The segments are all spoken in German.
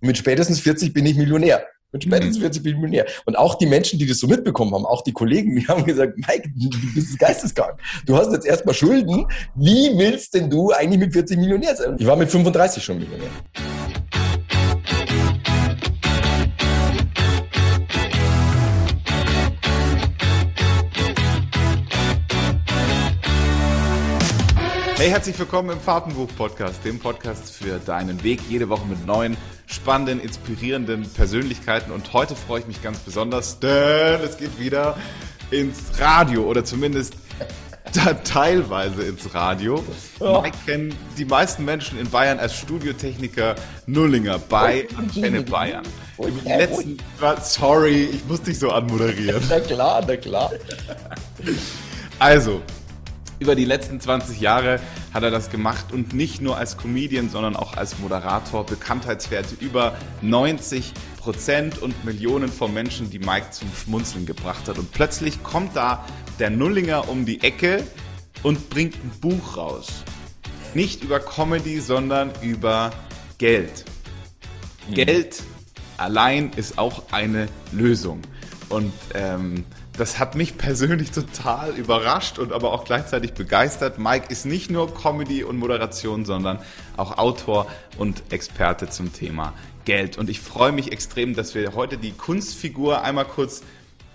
mit spätestens 40 bin ich Millionär. Mit spätestens 40 bin ich Millionär. Und auch die Menschen, die das so mitbekommen haben, auch die Kollegen, die haben gesagt, Mike, du bist geisteskrank. Du hast jetzt erstmal Schulden. Wie willst denn du eigentlich mit 40 Millionär sein? Ich war mit 35 schon Millionär. Hey, herzlich willkommen im Fahrtenbuch-Podcast, dem Podcast für deinen Weg, jede Woche mit neuen, spannenden, inspirierenden Persönlichkeiten. Und heute freue ich mich ganz besonders, denn es geht wieder ins Radio oder zumindest teilweise ins Radio. Ja. Mike kennen die meisten Menschen in Bayern als Studiotechniker Nullinger bei Antenne Bayern. Die letzten, sorry, ich muss dich so anmoderieren. Na klar, na klar. Also, über die letzten 20 Jahre hat er das gemacht und nicht nur als Comedian, sondern auch als Moderator. Bekanntheitswerte über 90 Prozent und Millionen von Menschen, die Mike zum Schmunzeln gebracht hat. Und plötzlich kommt da der Nullinger um die Ecke und bringt ein Buch raus. Nicht über Comedy, sondern über Geld. Mhm. Geld allein ist auch eine Lösung. Und ähm, das hat mich persönlich total überrascht und aber auch gleichzeitig begeistert. Mike ist nicht nur Comedy und Moderation, sondern auch Autor und Experte zum Thema Geld. Und ich freue mich extrem, dass wir heute die Kunstfigur einmal kurz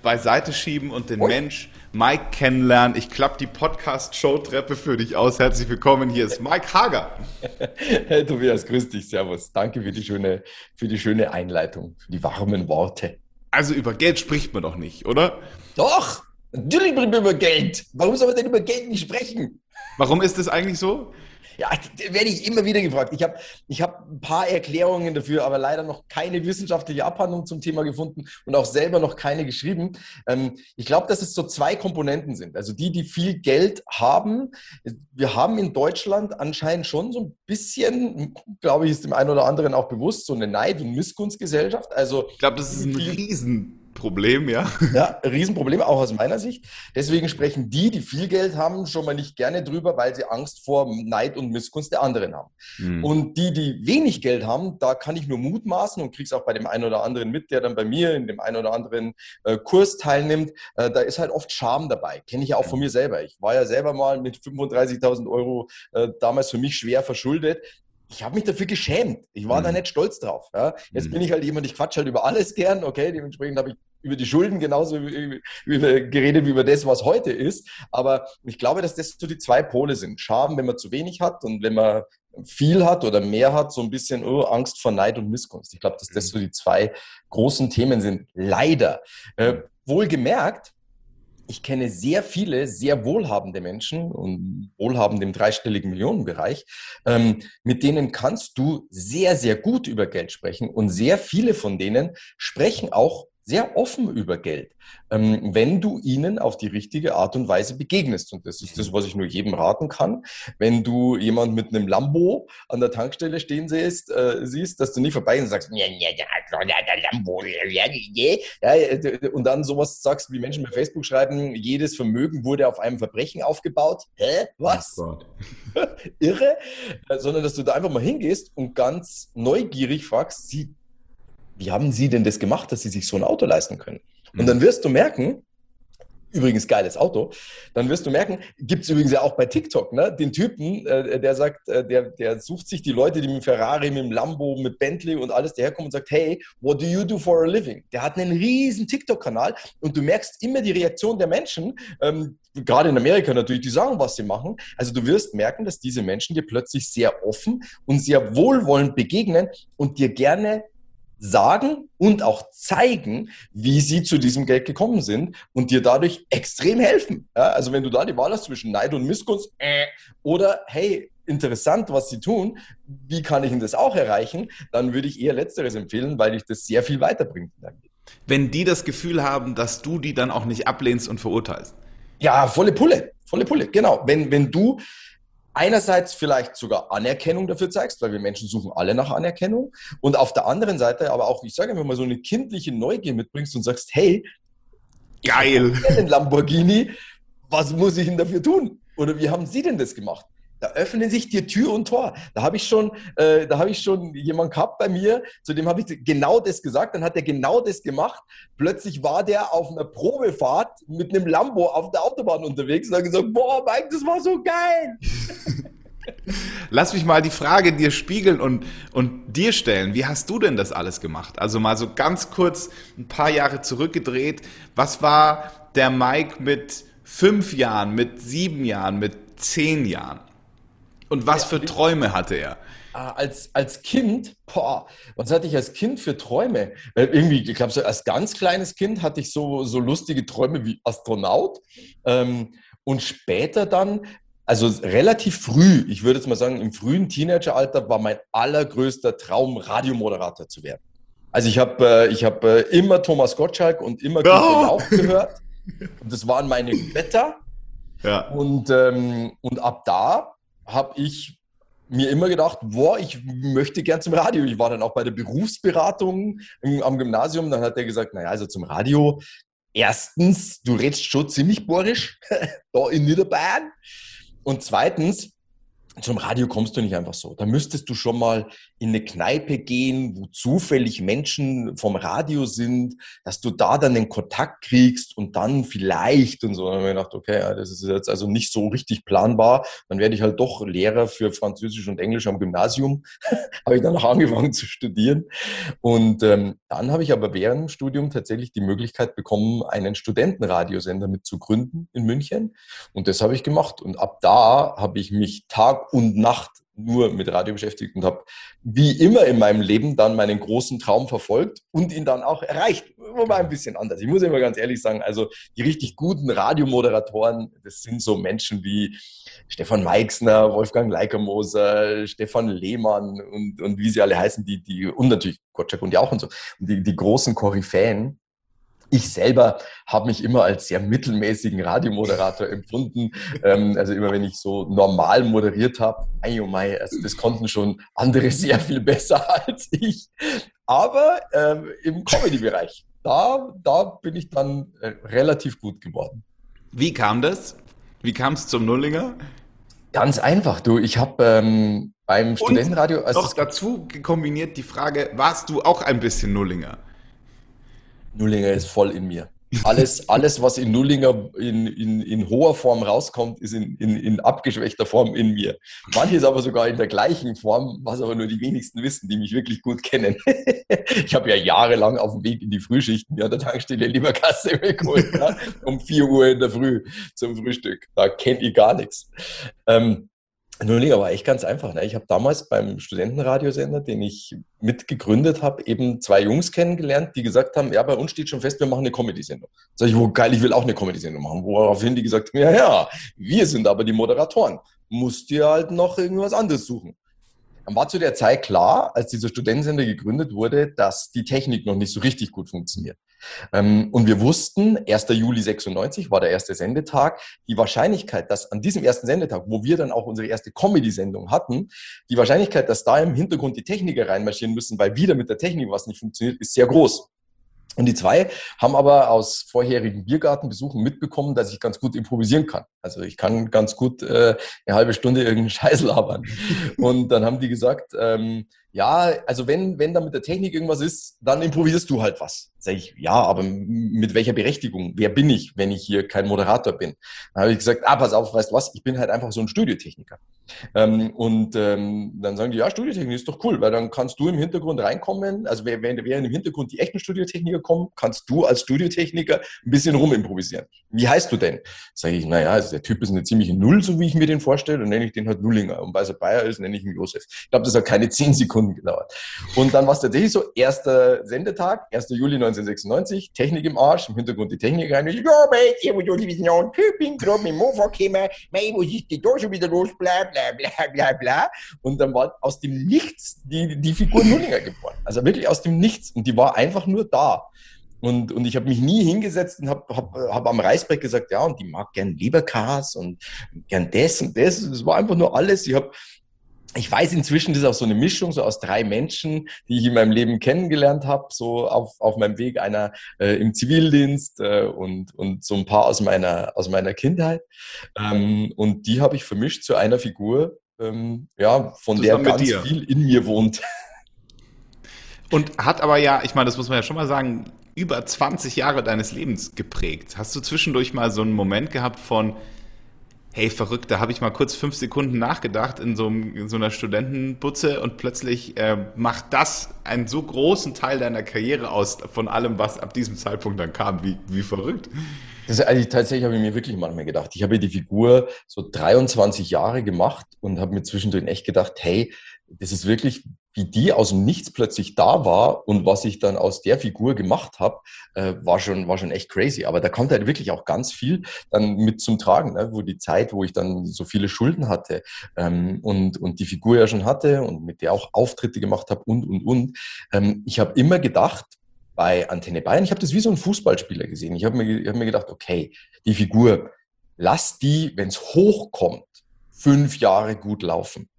beiseite schieben und den Mensch Mike kennenlernen. Ich klappe die Podcast-Show-Treppe für dich aus. Herzlich willkommen. Hier ist Mike Hager. Hey Tobias, grüß dich. Servus. Danke für die schöne, für die schöne Einleitung, für die warmen Worte. Also über Geld spricht man doch nicht, oder? Doch, natürlich sprechen wir über Geld. Warum soll man denn über Geld nicht sprechen? Warum ist das eigentlich so? Ja, werde ich immer wieder gefragt. Ich habe ich hab ein paar Erklärungen dafür, aber leider noch keine wissenschaftliche Abhandlung zum Thema gefunden und auch selber noch keine geschrieben. Ähm, ich glaube, dass es so zwei Komponenten sind. Also die, die viel Geld haben. Wir haben in Deutschland anscheinend schon so ein bisschen, glaube ich, ist dem einen oder anderen auch bewusst, so eine Neid- und Missgunstgesellschaft. Also ich glaube, das ist ein Riesen Problem, ja. Ja, Riesenproblem, auch aus meiner Sicht. Deswegen sprechen die, die viel Geld haben, schon mal nicht gerne drüber, weil sie Angst vor Neid und Missgunst der anderen haben. Mhm. Und die, die wenig Geld haben, da kann ich nur mutmaßen und krieg's auch bei dem einen oder anderen mit, der dann bei mir in dem einen oder anderen äh, Kurs teilnimmt. Äh, da ist halt oft Scham dabei. Kenne ich ja auch von mir selber. Ich war ja selber mal mit 35.000 Euro äh, damals für mich schwer verschuldet ich habe mich dafür geschämt. Ich war mhm. da nicht stolz drauf. Ja. Jetzt mhm. bin ich halt jemand, ich quatsch halt über alles gern, okay, dementsprechend habe ich über die Schulden genauso über, geredet wie über das, was heute ist. Aber ich glaube, dass das so die zwei Pole sind. Schaden, wenn man zu wenig hat und wenn man viel hat oder mehr hat, so ein bisschen oh, Angst vor Neid und Missgunst. Ich glaube, dass das mhm. so die zwei großen Themen sind. Leider. Äh, wohlgemerkt, ich kenne sehr viele sehr wohlhabende Menschen und wohlhabende im dreistelligen Millionenbereich, ähm, mit denen kannst du sehr, sehr gut über Geld sprechen und sehr viele von denen sprechen auch sehr offen über Geld, ähm, wenn du ihnen auf die richtige Art und Weise begegnest. Und das ist das, was ich nur jedem raten kann. Wenn du jemand mit einem Lambo an der Tankstelle stehen siehst, äh, siehst dass du nicht vorbei und sagst, ja, ja, der Lambo, ja, ja, und dann sowas sagst, wie Menschen bei Facebook schreiben, jedes Vermögen wurde auf einem Verbrechen aufgebaut. Hä? Was? Oh Irre? Äh, sondern, dass du da einfach mal hingehst und ganz neugierig fragst, sie wie haben Sie denn das gemacht, dass Sie sich so ein Auto leisten können? Und dann wirst du merken, übrigens geiles Auto, dann wirst du merken, gibt es übrigens ja auch bei TikTok, ne, den Typen, äh, der sagt, äh, der, der sucht sich die Leute, die mit Ferrari, mit dem Lambo, mit Bentley und alles daherkommen und sagt, hey, what do you do for a living? Der hat einen riesen TikTok-Kanal und du merkst immer die Reaktion der Menschen, ähm, gerade in Amerika natürlich, die sagen, was sie machen. Also du wirst merken, dass diese Menschen dir plötzlich sehr offen und sehr wohlwollend begegnen und dir gerne sagen und auch zeigen, wie sie zu diesem Geld gekommen sind und dir dadurch extrem helfen. Ja, also wenn du da die Wahl hast zwischen Neid und Missgunst äh, oder hey, interessant, was sie tun, wie kann ich denn das auch erreichen, dann würde ich eher letzteres empfehlen, weil dich das sehr viel weiterbringt. Wenn die das Gefühl haben, dass du die dann auch nicht ablehnst und verurteilst. Ja, volle Pulle, volle Pulle, genau. Wenn, wenn du einerseits vielleicht sogar Anerkennung dafür zeigst, weil wir Menschen suchen alle nach Anerkennung und auf der anderen Seite aber auch, ich sage einfach mal, so eine kindliche Neugier mitbringst und sagst, hey, geil, den Lamborghini, was muss ich denn dafür tun? Oder wie haben Sie denn das gemacht? Da öffnen sich dir Tür und Tor. Da habe ich schon, äh, da habe ich schon jemanden gehabt bei mir, zu dem habe ich genau das gesagt. Dann hat er genau das gemacht. Plötzlich war der auf einer Probefahrt mit einem Lambo auf der Autobahn unterwegs und hat gesagt, boah, Mike, das war so geil. Lass mich mal die Frage dir spiegeln und, und dir stellen. Wie hast du denn das alles gemacht? Also mal so ganz kurz ein paar Jahre zurückgedreht. Was war der Mike mit fünf Jahren, mit sieben Jahren, mit zehn Jahren? Und was für Träume hatte er? Ah, als, als Kind, boah, was hatte ich als Kind für Träume? Irgendwie, ich glaube, so als ganz kleines Kind hatte ich so, so lustige Träume wie Astronaut. Ähm, und später dann, also relativ früh, ich würde jetzt mal sagen, im frühen Teenageralter war mein allergrößter Traum, Radiomoderator zu werden. Also ich habe äh, ich hab, äh, immer Thomas Gottschalk und immer Günter oh. Lauch gehört. Und das waren meine Wetter. Ja. Und, ähm, und ab da habe ich mir immer gedacht, boah, ich möchte gern zum Radio. Ich war dann auch bei der Berufsberatung am Gymnasium. Dann hat er gesagt, naja, also zum Radio. Erstens, du redest schon ziemlich bohrisch da in Niederbayern. Und zweitens, zum Radio kommst du nicht einfach so. Da müsstest du schon mal in eine Kneipe gehen, wo zufällig Menschen vom Radio sind, dass du da dann den Kontakt kriegst und dann vielleicht und so. Dann habe ich gedacht, okay, das ist jetzt also nicht so richtig planbar. Dann werde ich halt doch Lehrer für Französisch und Englisch am Gymnasium. habe ich dann auch angefangen zu studieren. Und ähm, dann habe ich aber während dem Studium tatsächlich die Möglichkeit bekommen, einen Studentenradiosender mit zu gründen in München. Und das habe ich gemacht. Und ab da habe ich mich Tag und Nacht nur mit Radio beschäftigt und habe wie immer in meinem Leben dann meinen großen Traum verfolgt und ihn dann auch erreicht. Wobei ein bisschen anders. Ich muss immer ganz ehrlich sagen, also die richtig guten Radiomoderatoren, das sind so Menschen wie Stefan Meixner, Wolfgang Leikermoser, Stefan Lehmann und, und wie sie alle heißen, die, die, und natürlich Gottschalk und Jauch und so, die, die großen Koryphäen ich selber habe mich immer als sehr mittelmäßigen Radiomoderator empfunden. Ähm, also immer wenn ich so normal moderiert habe, oh mein, also das konnten schon andere sehr viel besser als ich. Aber ähm, im Comedy-Bereich, da, da bin ich dann äh, relativ gut geworden. Wie kam das? Wie kam es zum Nullinger? Ganz einfach, du. Ich habe ähm, beim Studentenradio. Also noch dazu kombiniert die Frage: Warst du auch ein bisschen Nullinger? Nullinger ist voll in mir. Alles, alles was in Nullinger in, in, in hoher Form rauskommt, ist in, in, in abgeschwächter Form in mir. Manches aber sogar in der gleichen Form, was aber nur die wenigsten wissen, die mich wirklich gut kennen. ich habe ja jahrelang auf dem Weg in die Frühschichten ja, der Tankstelle Lieberkasse geholt, ja, um 4 Uhr in der Früh zum Frühstück. Da kenne ich gar nichts. Ähm, Nullinger war echt ganz einfach. Ne? Ich habe damals beim Studentenradiosender, den ich mitgegründet habe, eben zwei Jungs kennengelernt, die gesagt haben, ja, bei uns steht schon fest, wir machen eine Comedy-Sendung. Sag ich, wo geil, ich will auch eine Comedy-Sendung machen. Woraufhin die gesagt haben, ja, ja, wir sind aber die Moderatoren. Musst dir halt noch irgendwas anderes suchen. War zu der Zeit klar, als dieser Studentensender gegründet wurde, dass die Technik noch nicht so richtig gut funktioniert. Ähm, und wir wussten, 1. Juli 96 war der erste Sendetag. Die Wahrscheinlichkeit, dass an diesem ersten Sendetag, wo wir dann auch unsere erste Comedy-Sendung hatten, die Wahrscheinlichkeit, dass da im Hintergrund die Techniker reinmarschieren müssen, weil wieder mit der Technik was nicht funktioniert, ist sehr groß. Und die zwei haben aber aus vorherigen Biergartenbesuchen mitbekommen, dass ich ganz gut improvisieren kann. Also ich kann ganz gut äh, eine halbe Stunde irgendeinen Scheiß labern. Und dann haben die gesagt, ähm, ja, also wenn, wenn da mit der Technik irgendwas ist, dann improvisierst du halt was. Sag ich, ja, aber mit welcher Berechtigung? Wer bin ich, wenn ich hier kein Moderator bin? Dann habe ich gesagt, ah, pass auf, weißt du was, ich bin halt einfach so ein Studiotechniker. Ähm, und ähm, dann sagen die, ja, Studiotechnik ist doch cool, weil dann kannst du im Hintergrund reinkommen. Also während, während im Hintergrund die echten Studiotechniker kommen, kannst du als Studiotechniker ein bisschen rumimprovisieren. Wie heißt du denn? Sage ich, naja, also der Typ ist eine ziemliche Null, so wie ich mir den vorstelle, und nenne ich den halt Nullinger. Und weil er Bayer ist, nenne ich ihn Josef. Ich glaube, das hat keine zehn Sekunden gedauert. Und dann war es tatsächlich so, erster Sendetag, 1. Juli 1996, Technik im Arsch, im Hintergrund die Technik rein. Ich, ja, mate, ich wo du neuen Typen, gerade mit dem Mofa gekommen, mate, wo ist die da schon wieder los, bla, bla, bla, bla, bla. Und dann war aus dem Nichts die, die Figur Nullinger geboren. Also wirklich aus dem Nichts. Und die war einfach nur da. Und, und ich habe mich nie hingesetzt und habe hab, hab am Reisbrett gesagt, ja, und die mag gern Leberkas und gern das und das. Es war einfach nur alles. Ich habe ich weiß inzwischen, das ist auch so eine Mischung so aus drei Menschen, die ich in meinem Leben kennengelernt habe, so auf, auf meinem Weg, einer äh, im Zivildienst äh, und, und so ein paar aus meiner, aus meiner Kindheit. Ähm, und die habe ich vermischt zu einer Figur, ähm, ja, von Zusammen der ganz viel in mir wohnt. Und hat aber ja, ich meine, das muss man ja schon mal sagen, über 20 Jahre deines Lebens geprägt. Hast du zwischendurch mal so einen Moment gehabt von, hey, verrückt, da habe ich mal kurz fünf Sekunden nachgedacht in so, in so einer Studentenbutze und plötzlich äh, macht das einen so großen Teil deiner Karriere aus, von allem, was ab diesem Zeitpunkt dann kam. Wie, wie verrückt. Das eigentlich, tatsächlich habe ich mir wirklich manchmal gedacht. Ich habe die Figur so 23 Jahre gemacht und habe mir zwischendrin echt gedacht, hey, das ist wirklich wie die aus dem Nichts plötzlich da war und was ich dann aus der Figur gemacht habe, äh, war, schon, war schon echt crazy. Aber da kommt halt wirklich auch ganz viel dann mit zum Tragen, ne? wo die Zeit, wo ich dann so viele Schulden hatte ähm, und, und die Figur ja schon hatte und mit der auch Auftritte gemacht habe und, und, und. Ähm, ich habe immer gedacht, bei Antenne Bayern, ich habe das wie so ein Fußballspieler gesehen. Ich habe mir, hab mir gedacht, okay, die Figur, lass die, wenn es hochkommt, fünf Jahre gut laufen.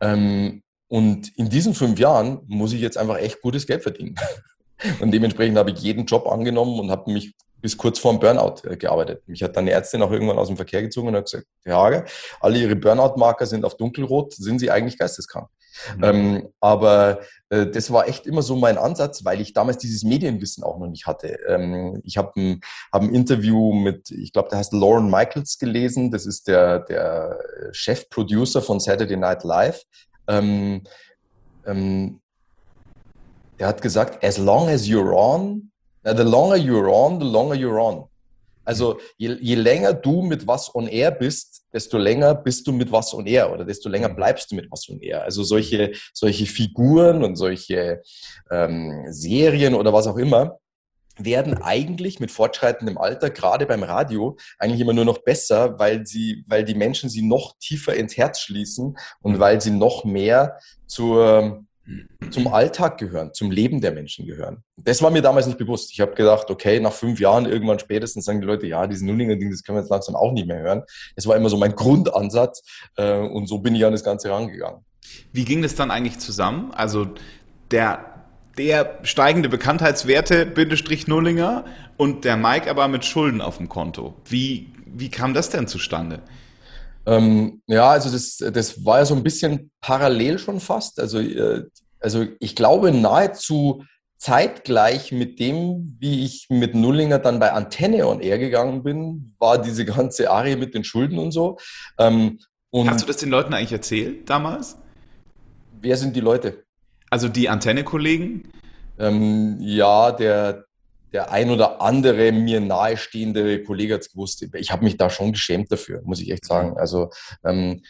Ähm, und in diesen fünf Jahren muss ich jetzt einfach echt gutes Geld verdienen. Und dementsprechend habe ich jeden Job angenommen und habe mich bis kurz vor dem Burnout äh, gearbeitet. Mich hat dann eine Ärztin auch irgendwann aus dem Verkehr gezogen und hat gesagt, Herr Hager, alle Ihre Burnout-Marker sind auf dunkelrot, sind Sie eigentlich geisteskrank? Mhm. Ähm, aber äh, das war echt immer so mein Ansatz, weil ich damals dieses Medienwissen auch noch nicht hatte. Ähm, ich habe ein, hab ein Interview mit, ich glaube, der heißt Lauren Michaels gelesen. Das ist der, der Chef-Producer von Saturday Night Live. Ähm, ähm, er hat gesagt, as long as you're on, the longer you're on, the longer you're on. Also je, je, länger du mit was on air bist, desto länger bist du mit was on air oder desto länger bleibst du mit was on air. Also solche, solche Figuren und solche ähm, Serien oder was auch immer, werden eigentlich mit fortschreitendem Alter, gerade beim Radio, eigentlich immer nur noch besser, weil sie, weil die Menschen sie noch tiefer ins Herz schließen und weil sie noch mehr zur, zum Alltag gehören, zum Leben der Menschen gehören. Das war mir damals nicht bewusst. Ich habe gedacht, okay, nach fünf Jahren irgendwann spätestens sagen die Leute, ja, diesen Nullinger-Ding, das können wir jetzt langsam auch nicht mehr hören. Das war immer so mein Grundansatz äh, und so bin ich an das Ganze rangegangen. Wie ging das dann eigentlich zusammen? Also der der steigende Bekanntheitswerte, Bindestrich Nullinger, und der Mike aber mit Schulden auf dem Konto. Wie, wie kam das denn zustande? Ähm, ja, also das, das war ja so ein bisschen parallel schon fast. Also, äh, also ich glaube nahezu zeitgleich mit dem, wie ich mit Nullinger dann bei Antenne on Air gegangen bin, war diese ganze Arie mit den Schulden und so. Ähm, und Hast du das den Leuten eigentlich erzählt damals? Wer sind die Leute? Also die Antenne-Kollegen? Ähm, ja, der, der ein oder andere mir nahestehende Kollege hat es gewusst. Ich habe mich da schon geschämt dafür, muss ich echt sagen. Also, ähm,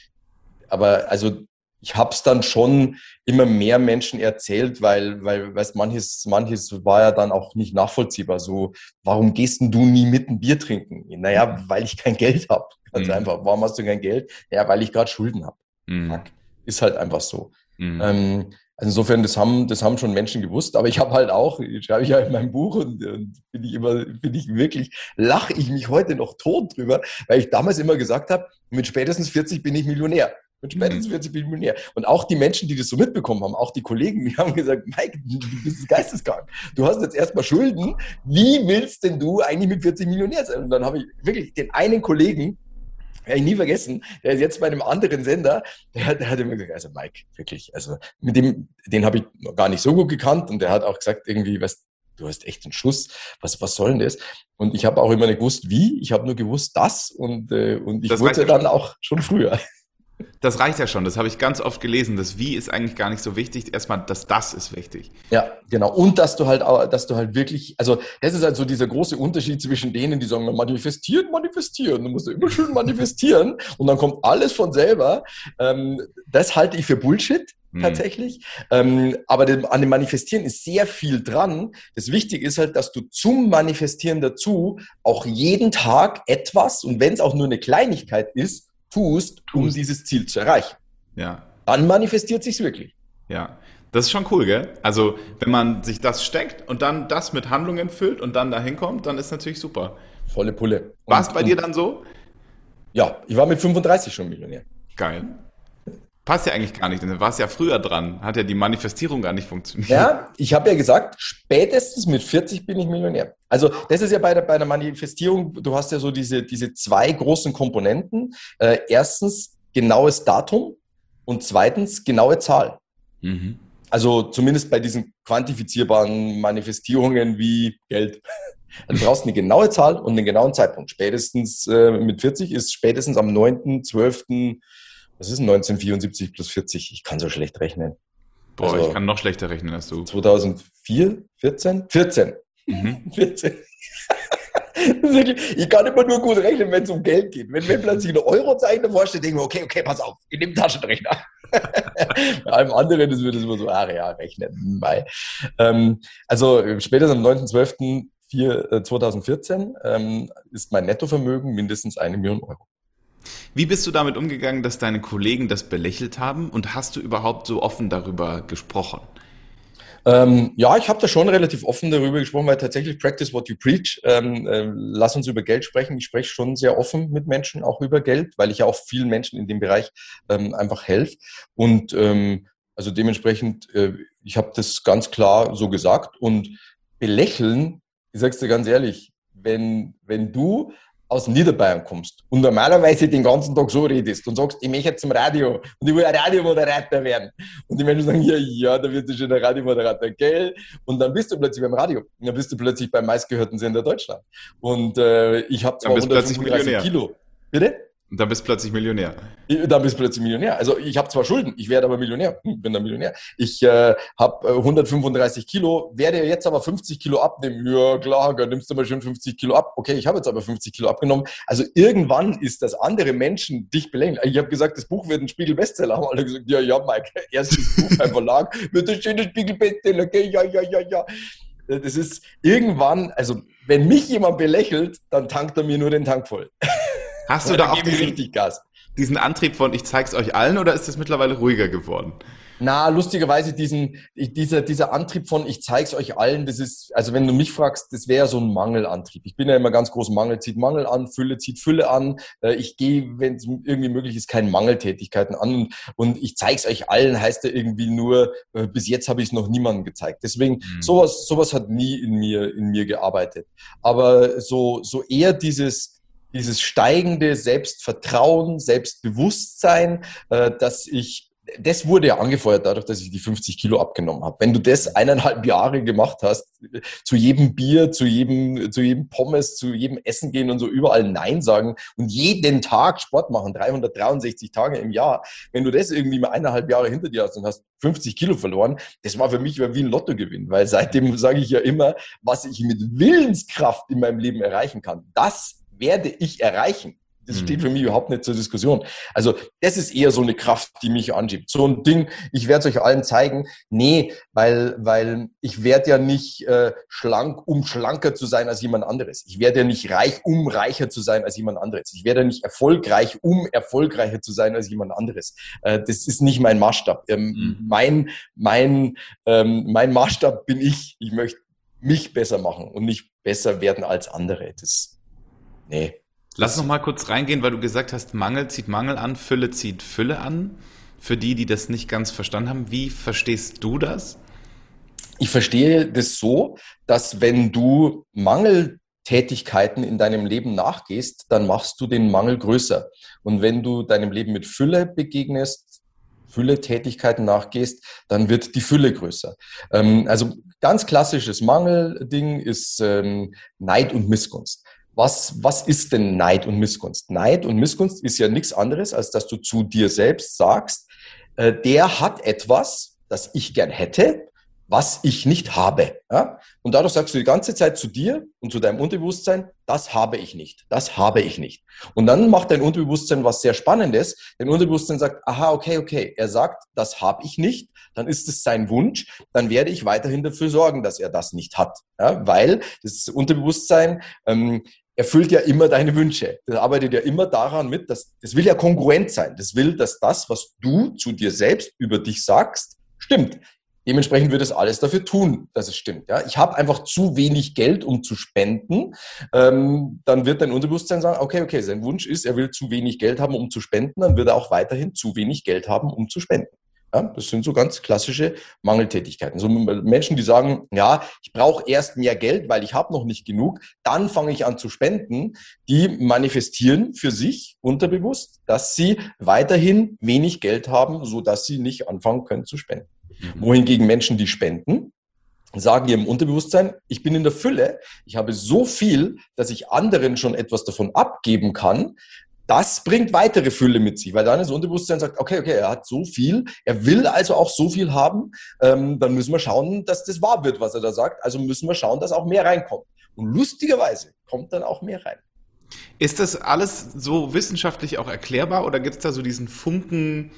aber also ich habe es dann schon immer mehr Menschen erzählt, weil, weil weißt, manches, manches war ja dann auch nicht nachvollziehbar. So, warum gehst denn du nie mit ein Bier trinken? Naja, weil ich kein Geld habe. Ganz mhm. einfach. Warum hast du kein Geld? Ja, weil ich gerade Schulden habe. Mhm. Ist halt einfach so. Mhm. Ähm, also insofern, das haben, das haben schon Menschen gewusst, aber ich habe halt auch, schreibe ich ja in meinem Buch und, und bin ich immer, bin ich wirklich, lache ich mich heute noch tot drüber, weil ich damals immer gesagt habe, mit spätestens 40 bin ich Millionär. Mit spätestens 40 mhm. bin ich Millionär. Und auch die Menschen, die das so mitbekommen haben, auch die Kollegen, die haben gesagt, Mike, du bist geisteskrank. Du hast jetzt erstmal Schulden. Wie willst denn du eigentlich mit 40 Millionär sein? Und dann habe ich wirklich den einen Kollegen, werde ich nie vergessen, der ist jetzt bei einem anderen Sender, der, der hat immer gesagt, also Mike, wirklich, also mit dem, den habe ich noch gar nicht so gut gekannt. Und der hat auch gesagt, irgendwie, was, du hast echt einen Schuss, was, was soll denn das? Und ich habe auch immer nicht gewusst, wie, ich habe nur gewusst, das und, äh, und ich das wusste dann auch schon früher. Das reicht ja schon, das habe ich ganz oft gelesen. Das Wie ist eigentlich gar nicht so wichtig. Erstmal das Das ist wichtig. Ja, genau. Und dass du halt, dass du halt wirklich, also das ist halt so dieser große Unterschied zwischen denen, die sagen, manifestieren, manifestieren. Du musst immer schön manifestieren und dann kommt alles von selber. Ähm, das halte ich für Bullshit hm. tatsächlich. Ähm, aber dem, an dem Manifestieren ist sehr viel dran. Das Wichtige ist halt, dass du zum Manifestieren dazu auch jeden Tag etwas, und wenn es auch nur eine Kleinigkeit ist, tust, um tust. dieses Ziel zu erreichen. Ja. Dann manifestiert sich's wirklich. Ja. Das ist schon cool, gell? Also, wenn man sich das steckt und dann das mit Handlungen füllt und dann dahin kommt, dann ist natürlich super. Volle Pulle. War es bei dir dann so? Ja, ich war mit 35 schon Millionär. Geil. Passt ja eigentlich gar nicht, denn du warst ja früher dran, hat ja die Manifestierung gar nicht funktioniert. Ja, ich habe ja gesagt, spätestens mit 40 bin ich Millionär. Also das ist ja bei der, bei der Manifestierung, du hast ja so diese, diese zwei großen Komponenten. Äh, erstens genaues Datum und zweitens genaue Zahl. Mhm. Also zumindest bei diesen quantifizierbaren Manifestierungen wie Geld. Also du brauchst eine genaue Zahl und einen genauen Zeitpunkt. Spätestens äh, mit 40 ist spätestens am 9., 12., was ist 1974 plus 40? Ich kann so schlecht rechnen. Boah, also, ich kann noch schlechter rechnen als du. 2004, 14? 14. Mhm. 14. ich kann immer nur gut rechnen, wenn es um Geld geht. Wenn mir plötzlich eine Eurozeichen davor steht, denke ich mir, okay, okay, pass auf, in dem Taschenrechner. Bei allem anderen das wird es immer so, ah ja, rechnen. Ähm, also spätestens am 9.12. 2014 äh, ähm, ist mein Nettovermögen mindestens eine Million Euro. Wie bist du damit umgegangen, dass deine Kollegen das belächelt haben und hast du überhaupt so offen darüber gesprochen? Ähm, ja, ich habe da schon relativ offen darüber gesprochen, weil tatsächlich practice what you preach. Ähm, äh, lass uns über Geld sprechen. Ich spreche schon sehr offen mit Menschen auch über Geld, weil ich ja auch vielen Menschen in dem Bereich ähm, einfach helfe. Und ähm, also dementsprechend, äh, ich habe das ganz klar so gesagt und belächeln, ich sag's dir ganz ehrlich, wenn, wenn du aus Niederbayern kommst und normalerweise den ganzen Tag so redest und sagst, ich möchte zum Radio und ich will ein Radiomoderator werden. Und die Menschen sagen, ja, ja, da wirst du schon ein Radiomoderator, gell? Und dann bist du plötzlich beim Radio. Und dann bist du plötzlich beim meistgehörten Sender Deutschland. Und äh, ich habe zwar 135 Kilo. Bitte? Und dann bist du plötzlich Millionär. Dann bist du plötzlich Millionär. Also ich habe zwar Schulden, ich werde aber Millionär. Hm, bin dann Millionär. Ich äh, habe äh, 135 Kilo, werde jetzt aber 50 Kilo abnehmen. Ja klar, dann nimmst du mal schon 50 Kilo ab. Okay, ich habe jetzt aber 50 Kilo abgenommen. Also irgendwann ist das andere Menschen dich belächeln. Ich habe gesagt, das Buch wird ein Spiegel-Bestseller. Haben alle gesagt, ja, ja, Mike, erstes Buch beim Verlag wird ein schöner Spiegel-Bestseller. Okay, ja, ja, ja, ja. Das ist irgendwann, also wenn mich jemand belächelt, dann tankt er mir nur den Tank voll. Hast du da auch diesen, diesen Antrieb von, ich zeig's euch allen oder ist das mittlerweile ruhiger geworden? Na, lustigerweise diesen, dieser, dieser Antrieb von, ich zeig's euch allen, das ist, also wenn du mich fragst, das wäre so ein Mangelantrieb. Ich bin ja immer ganz groß, Mangel zieht Mangel an, Fülle zieht Fülle an. Äh, ich gehe, wenn es irgendwie möglich ist, keine Mangeltätigkeiten an. Und, und ich zeig's euch allen heißt ja irgendwie nur, äh, bis jetzt habe ich es noch niemandem gezeigt. Deswegen, mhm. sowas, sowas hat nie in mir, in mir gearbeitet. Aber so, so eher dieses, dieses steigende Selbstvertrauen, Selbstbewusstsein, äh, dass ich das wurde ja angefeuert dadurch, dass ich die 50 Kilo abgenommen habe. Wenn du das eineinhalb Jahre gemacht hast, zu jedem Bier, zu jedem, zu jedem Pommes, zu jedem Essen gehen und so überall Nein sagen und jeden Tag Sport machen, 363 Tage im Jahr, wenn du das irgendwie mal eineinhalb Jahre hinter dir hast und hast 50 Kilo verloren, das war für mich wie ein Lottogewinn, weil seitdem sage ich ja immer, was ich mit Willenskraft in meinem Leben erreichen kann, das werde ich erreichen? Das mhm. steht für mich überhaupt nicht zur Diskussion. Also das ist eher so eine Kraft, die mich anschiebt. So ein Ding, ich werde es euch allen zeigen. Nee, weil, weil ich werde ja nicht äh, schlank, um schlanker zu sein als jemand anderes. Ich werde ja nicht reich, um reicher zu sein als jemand anderes. Ich werde ja nicht erfolgreich, um erfolgreicher zu sein als jemand anderes. Äh, das ist nicht mein Maßstab. Ähm, mhm. Mein, mein, ähm, mein Maßstab bin ich. Ich möchte mich besser machen und nicht besser werden als andere. Das nee. Lass noch mal kurz reingehen, weil du gesagt hast, Mangel zieht Mangel an, Fülle zieht Fülle an. Für die, die das nicht ganz verstanden haben, wie verstehst du das? Ich verstehe das so, dass wenn du Mangeltätigkeiten in deinem Leben nachgehst, dann machst du den Mangel größer. Und wenn du deinem Leben mit Fülle begegnest, Fülle-Tätigkeiten nachgehst, dann wird die Fülle größer. Ähm, also ganz klassisches Mangelding ist ähm, Neid und Missgunst was, was ist denn Neid und Missgunst? Neid und Missgunst ist ja nichts anderes, als dass du zu dir selbst sagst, äh, der hat etwas, das ich gern hätte, was ich nicht habe. Ja? Und dadurch sagst du die ganze Zeit zu dir und zu deinem Unterbewusstsein, das habe ich nicht, das habe ich nicht. Und dann macht dein Unterbewusstsein was sehr Spannendes. Dein Unterbewusstsein sagt, aha, okay, okay, er sagt, das habe ich nicht, dann ist es sein Wunsch, dann werde ich weiterhin dafür sorgen, dass er das nicht hat. Ja? Weil das Unterbewusstsein ähm, erfüllt ja immer deine Wünsche. Das arbeitet ja immer daran mit, dass das will ja kongruent sein. Das will, dass das, was du zu dir selbst über dich sagst, stimmt. Dementsprechend wird es alles dafür tun, dass es stimmt. Ja? Ich habe einfach zu wenig Geld, um zu spenden. Ähm, dann wird dein Unterbewusstsein sagen, okay, okay, sein Wunsch ist, er will zu wenig Geld haben, um zu spenden. Dann wird er auch weiterhin zu wenig Geld haben, um zu spenden. Ja, das sind so ganz klassische Mangeltätigkeiten. So Menschen, die sagen, ja, ich brauche erst mehr Geld, weil ich habe noch nicht genug, dann fange ich an zu spenden, die manifestieren für sich unterbewusst, dass sie weiterhin wenig Geld haben, so dass sie nicht anfangen können zu spenden. Mhm. Wohingegen Menschen, die spenden, sagen ihrem Unterbewusstsein, ich bin in der Fülle, ich habe so viel, dass ich anderen schon etwas davon abgeben kann, das bringt weitere Fülle mit sich, weil dann das Unterbewusstsein sagt, okay, okay, er hat so viel, er will also auch so viel haben, ähm, dann müssen wir schauen, dass das wahr wird, was er da sagt. Also müssen wir schauen, dass auch mehr reinkommt. Und lustigerweise kommt dann auch mehr rein. Ist das alles so wissenschaftlich auch erklärbar oder gibt es da so diesen Funken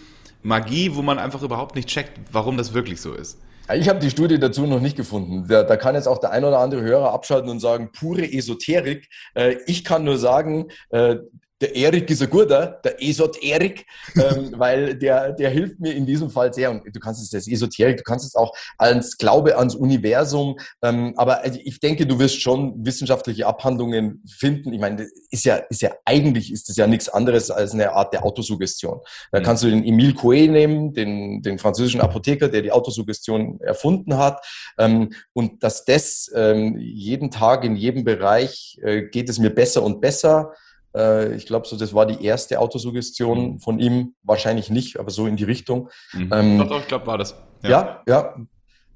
Magie, wo man einfach überhaupt nicht checkt, warum das wirklich so ist? Ich habe die Studie dazu noch nicht gefunden. Da, da, kann jetzt auch der ein oder andere Hörer abschalten und sagen, pure Esoterik. Äh, ich kann nur sagen, äh, der Erik ist ein guter, der Esoterik, ähm, weil der, der hilft mir in diesem Fall sehr. Und du kannst es als Esoterik, du kannst es auch als Glaube ans Universum. Ähm, aber also ich denke, du wirst schon wissenschaftliche Abhandlungen finden. Ich meine, ist ja, ist ja eigentlich ist das ja nichts anderes als eine Art der Autosuggestion. Da mhm. kannst du den Emile Coué nehmen, den, den französischen Apotheker, der die Autosuggestion erfunden hat. Ähm, und dass das ähm, jeden Tag in jedem Bereich äh, geht es mir besser und besser. Äh, ich glaube, so das war die erste Autosuggestion mhm. von ihm. Wahrscheinlich nicht, aber so in die Richtung. Mhm. Ähm, doch, doch, ich glaube, war das. Ja, ja. ja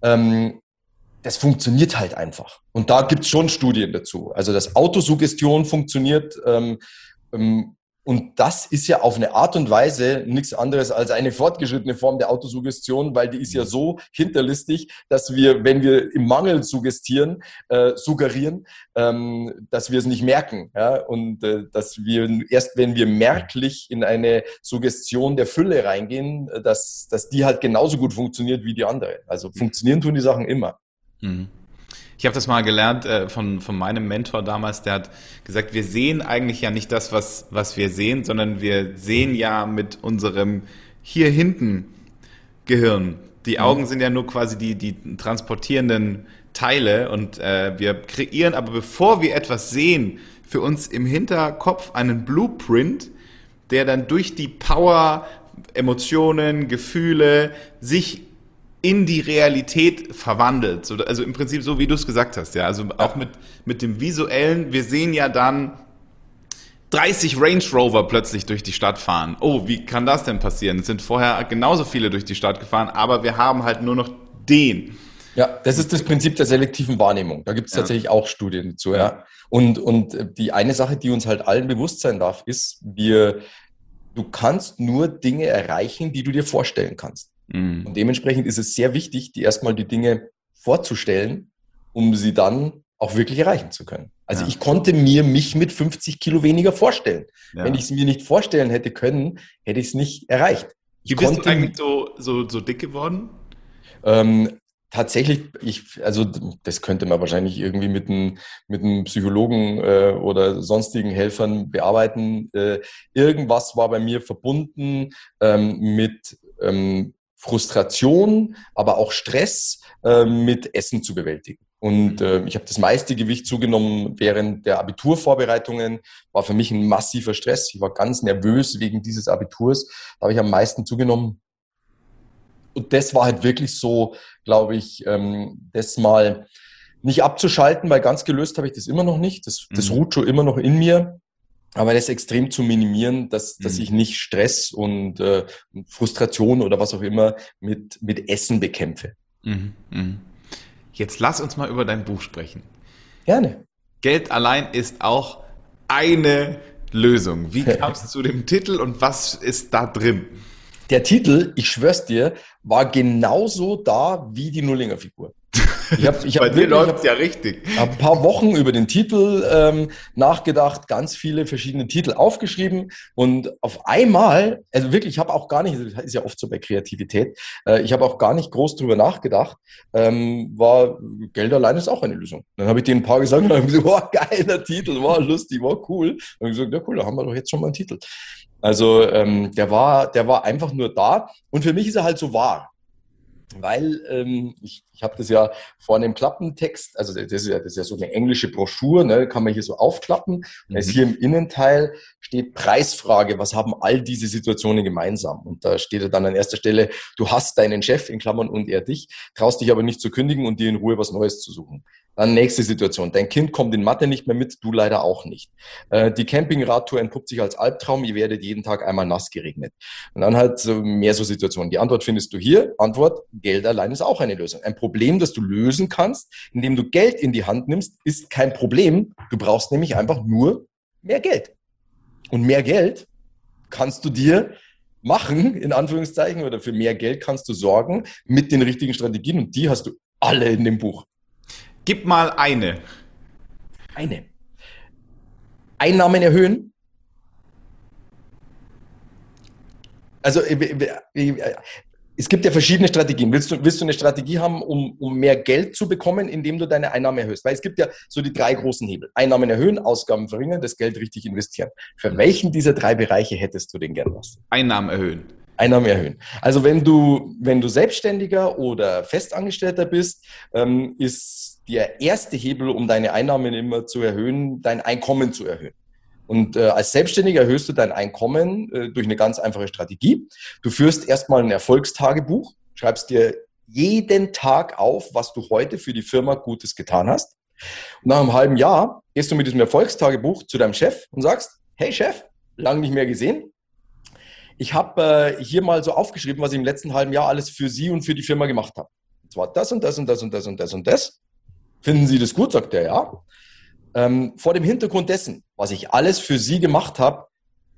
ähm, das funktioniert halt einfach. Und da gibt es schon Studien dazu. Also, dass Autosuggestion funktioniert ähm, ähm und das ist ja auf eine Art und Weise nichts anderes als eine fortgeschrittene Form der Autosuggestion, weil die ist ja mhm. so hinterlistig, dass wir, wenn wir im Mangel suggestieren, äh, suggerieren, ähm, dass wir es nicht merken. Ja? Und äh, dass wir erst, wenn wir merklich in eine Suggestion der Fülle reingehen, äh, dass, dass die halt genauso gut funktioniert wie die andere. Also funktionieren tun die Sachen immer. Mhm. Ich habe das mal gelernt äh, von, von meinem Mentor damals, der hat gesagt, wir sehen eigentlich ja nicht das, was, was wir sehen, sondern wir sehen ja mit unserem hier hinten Gehirn. Die mhm. Augen sind ja nur quasi die, die transportierenden Teile und äh, wir kreieren aber bevor wir etwas sehen, für uns im Hinterkopf einen Blueprint, der dann durch die Power, Emotionen, Gefühle sich in die Realität verwandelt. Also im Prinzip so, wie du es gesagt hast, ja. Also auch mit, mit dem visuellen, wir sehen ja dann 30 Range Rover plötzlich durch die Stadt fahren. Oh, wie kann das denn passieren? Es sind vorher genauso viele durch die Stadt gefahren, aber wir haben halt nur noch den. Ja, das ist das Prinzip der selektiven Wahrnehmung. Da gibt es ja. tatsächlich auch Studien dazu, ja. Und, und die eine Sache, die uns halt allen bewusst sein darf, ist, wir, du kannst nur Dinge erreichen, die du dir vorstellen kannst. Mhm. Und dementsprechend ist es sehr wichtig, die erstmal die Dinge vorzustellen, um sie dann auch wirklich erreichen zu können. Also ja. ich konnte mir mich mit 50 Kilo weniger vorstellen. Ja. Wenn ich es mir nicht vorstellen hätte können, hätte ich es nicht erreicht. Ich Wie bist du eigentlich so, so, so dick geworden? Ähm, tatsächlich, ich, also das könnte man wahrscheinlich irgendwie mit einem, mit einem Psychologen äh, oder sonstigen Helfern bearbeiten. Äh, irgendwas war bei mir verbunden ähm, mit ähm, Frustration, aber auch Stress äh, mit Essen zu bewältigen. Und äh, ich habe das meiste Gewicht zugenommen während der Abiturvorbereitungen. War für mich ein massiver Stress. Ich war ganz nervös wegen dieses Abiturs. Da habe ich am meisten zugenommen. Und das war halt wirklich so, glaube ich, ähm, das mal nicht abzuschalten, weil ganz gelöst habe ich das immer noch nicht. Das, das mhm. ruht schon immer noch in mir aber das extrem zu minimieren, dass, dass mhm. ich nicht Stress und äh, Frustration oder was auch immer mit, mit Essen bekämpfe. Mhm. Mhm. Jetzt lass uns mal über dein Buch sprechen. Gerne. Geld allein ist auch eine Lösung. Wie kamst du zu dem Titel und was ist da drin? Der Titel, ich schwör's dir, war genauso da wie die Nullinger Figur. Ich hab, ich Bei hab dir läuft ja richtig. habe ein paar Wochen über den Titel ähm, nachgedacht, ganz viele verschiedene Titel aufgeschrieben und auf einmal, also wirklich, ich habe auch gar nicht, das ist ja oft so bei Kreativität, äh, ich habe auch gar nicht groß drüber nachgedacht, ähm, war Geld allein ist auch eine Lösung. Dann habe ich denen ein paar gesagt und haben gesagt, wow, geiler Titel, war lustig, war cool. Und ich gesagt, ja cool, da haben wir doch jetzt schon mal einen Titel. Also ähm, der war, der war einfach nur da und für mich ist er halt so wahr. Weil ähm, ich, ich habe das ja vorne im Klappentext, also das ist ja, das ist ja so eine englische Broschüre, ne, kann man hier so aufklappen. Mhm. Und hier im Innenteil steht Preisfrage, was haben all diese Situationen gemeinsam? Und da steht ja dann an erster Stelle, du hast deinen Chef in Klammern und er dich, traust dich aber nicht zu kündigen und dir in Ruhe was Neues zu suchen. Dann nächste Situation. Dein Kind kommt in Mathe nicht mehr mit, du leider auch nicht. Äh, die Campingradtour entpuppt sich als Albtraum, ihr werdet jeden Tag einmal nass geregnet. Und dann halt so mehr so Situationen. Die Antwort findest du hier. Antwort, Geld allein ist auch eine Lösung. Ein Problem, das du lösen kannst, indem du Geld in die Hand nimmst, ist kein Problem. Du brauchst nämlich einfach nur mehr Geld. Und mehr Geld kannst du dir machen, in Anführungszeichen, oder für mehr Geld kannst du sorgen mit den richtigen Strategien und die hast du alle in dem Buch. Gib mal eine. Eine. Einnahmen erhöhen. Also es gibt ja verschiedene Strategien. Willst du, willst du eine Strategie haben, um, um mehr Geld zu bekommen, indem du deine Einnahmen erhöhst? Weil es gibt ja so die drei großen Hebel. Einnahmen erhöhen, Ausgaben verringern, das Geld richtig investieren. Für welchen dieser drei Bereiche hättest du denn gern was? Einnahmen erhöhen. Einnahmen erhöhen. Also wenn du, wenn du Selbstständiger oder Festangestellter bist, ähm, ist der erste Hebel, um deine Einnahmen immer zu erhöhen, dein Einkommen zu erhöhen. Und äh, als Selbstständiger erhöhst du dein Einkommen äh, durch eine ganz einfache Strategie. Du führst erstmal ein Erfolgstagebuch, schreibst dir jeden Tag auf, was du heute für die Firma Gutes getan hast. Und nach einem halben Jahr gehst du mit diesem Erfolgstagebuch zu deinem Chef und sagst, hey Chef, lang nicht mehr gesehen, ich habe äh, hier mal so aufgeschrieben, was ich im letzten halben Jahr alles für Sie und für die Firma gemacht habe. Und zwar das und das und das und das und das und das. Finden Sie das gut? Sagt er, ja. Ähm, vor dem Hintergrund dessen, was ich alles für Sie gemacht habe,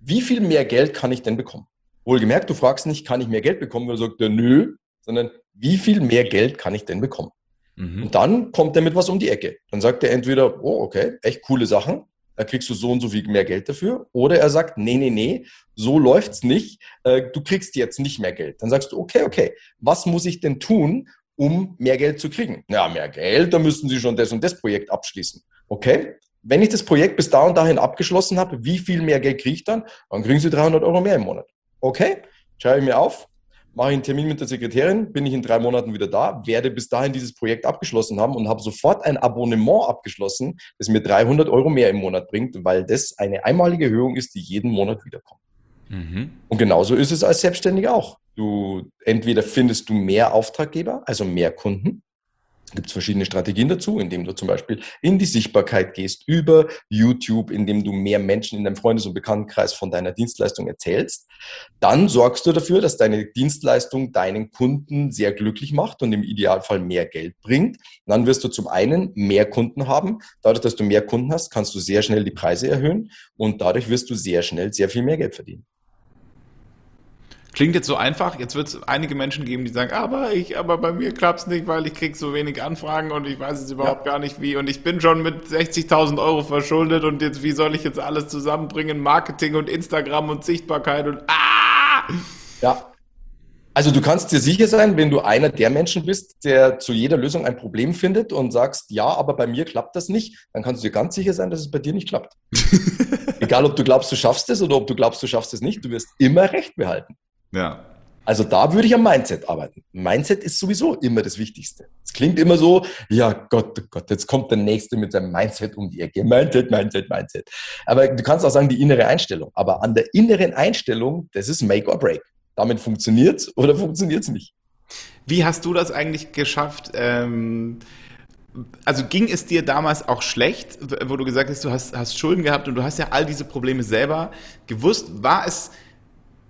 wie viel mehr Geld kann ich denn bekommen? Wohlgemerkt, du fragst nicht, kann ich mehr Geld bekommen? Oder sagt er, nö, sondern wie viel mehr Geld kann ich denn bekommen? Mhm. Und dann kommt er mit was um die Ecke. Dann sagt er entweder, oh, okay, echt coole Sachen da kriegst du so und so viel mehr Geld dafür. Oder er sagt, nee, nee, nee, so läuft's nicht. Äh, du kriegst jetzt nicht mehr Geld. Dann sagst du, okay, okay, was muss ich denn tun, um mehr Geld zu kriegen? Ja, mehr Geld, da müssten Sie schon das und das Projekt abschließen. Okay, wenn ich das Projekt bis da und dahin abgeschlossen habe, wie viel mehr Geld kriege ich dann? Dann kriegen Sie 300 Euro mehr im Monat. Okay, schreibe ich mir auf, mache ich einen Termin mit der Sekretärin, bin ich in drei Monaten wieder da, werde bis dahin dieses Projekt abgeschlossen haben und habe sofort ein Abonnement abgeschlossen, das mir 300 Euro mehr im Monat bringt, weil das eine einmalige Erhöhung ist, die jeden Monat wiederkommt. Mhm. Und genauso ist es als Selbstständiger auch. Du entweder findest du mehr Auftraggeber, also mehr Kunden, gibt es verschiedene Strategien dazu, indem du zum Beispiel in die Sichtbarkeit gehst über YouTube, indem du mehr Menschen in deinem Freundes- und Bekanntenkreis von deiner Dienstleistung erzählst. Dann sorgst du dafür, dass deine Dienstleistung deinen Kunden sehr glücklich macht und im Idealfall mehr Geld bringt. Und dann wirst du zum einen mehr Kunden haben. Dadurch, dass du mehr Kunden hast, kannst du sehr schnell die Preise erhöhen und dadurch wirst du sehr schnell sehr viel mehr Geld verdienen. Klingt jetzt so einfach. Jetzt wird es einige Menschen geben, die sagen, aber ich, aber bei mir klappt es nicht, weil ich krieg so wenig Anfragen und ich weiß es überhaupt ja. gar nicht wie. Und ich bin schon mit 60.000 Euro verschuldet und jetzt, wie soll ich jetzt alles zusammenbringen? Marketing und Instagram und Sichtbarkeit und ah! Ja. Also du kannst dir sicher sein, wenn du einer der Menschen bist, der zu jeder Lösung ein Problem findet und sagst, ja, aber bei mir klappt das nicht, dann kannst du dir ganz sicher sein, dass es bei dir nicht klappt. Egal, ob du glaubst, du schaffst es oder ob du glaubst, du schaffst es nicht, du wirst immer recht behalten. Ja. Also da würde ich am Mindset arbeiten. Mindset ist sowieso immer das Wichtigste. Es klingt immer so, ja Gott, oh Gott, jetzt kommt der Nächste mit seinem Mindset um die Ecke. Mindset, Mindset, Mindset. Aber du kannst auch sagen, die innere Einstellung. Aber an der inneren Einstellung, das ist Make or Break. Damit funktioniert es oder funktioniert es nicht. Wie hast du das eigentlich geschafft? Ähm also ging es dir damals auch schlecht, wo du gesagt hast, du hast, hast Schulden gehabt und du hast ja all diese Probleme selber gewusst. War es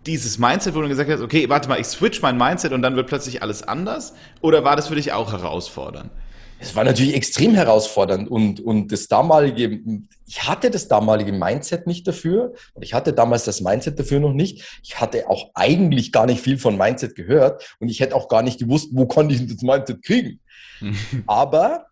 dieses Mindset, wo du gesagt hast, okay, warte mal, ich switch mein Mindset und dann wird plötzlich alles anders? Oder war das für dich auch herausfordernd? Es war natürlich extrem herausfordernd und, und das damalige, ich hatte das damalige Mindset nicht dafür und ich hatte damals das Mindset dafür noch nicht. Ich hatte auch eigentlich gar nicht viel von Mindset gehört und ich hätte auch gar nicht gewusst, wo konnte ich das Mindset kriegen. Aber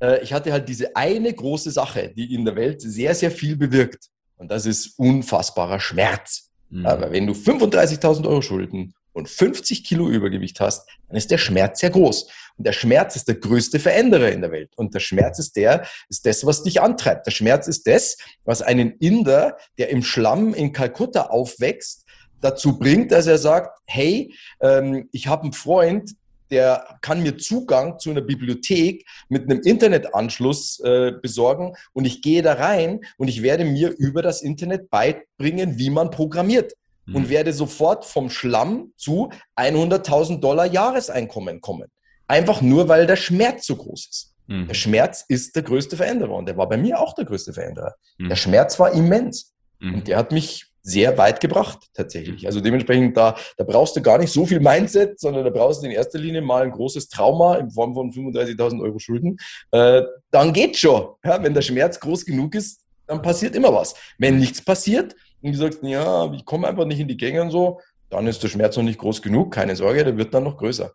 äh, ich hatte halt diese eine große Sache, die in der Welt sehr, sehr viel bewirkt und das ist unfassbarer Schmerz. Mhm. Aber wenn du 35.000 Euro Schulden und 50 Kilo Übergewicht hast, dann ist der Schmerz sehr groß. Und der Schmerz ist der größte Veränderer in der Welt. Und der Schmerz ist der, ist das, was dich antreibt. Der Schmerz ist das, was einen Inder, der im Schlamm in Kalkutta aufwächst, dazu bringt, dass er sagt, hey, ähm, ich habe einen Freund, der kann mir Zugang zu einer Bibliothek mit einem Internetanschluss äh, besorgen und ich gehe da rein und ich werde mir über das Internet beibringen, wie man programmiert mhm. und werde sofort vom Schlamm zu 100.000 Dollar Jahreseinkommen kommen. Einfach nur, weil der Schmerz so groß ist. Mhm. Der Schmerz ist der größte Veränderer und der war bei mir auch der größte Veränderer. Mhm. Der Schmerz war immens mhm. und der hat mich sehr weit gebracht tatsächlich. Also dementsprechend, da, da brauchst du gar nicht so viel Mindset, sondern da brauchst du in erster Linie mal ein großes Trauma in Form von 35.000 Euro Schulden. Äh, dann geht schon. Ja, wenn der Schmerz groß genug ist, dann passiert immer was. Wenn nichts passiert und du sagst, ja, ich komme einfach nicht in die Gänge und so, dann ist der Schmerz noch nicht groß genug. Keine Sorge, der wird dann noch größer.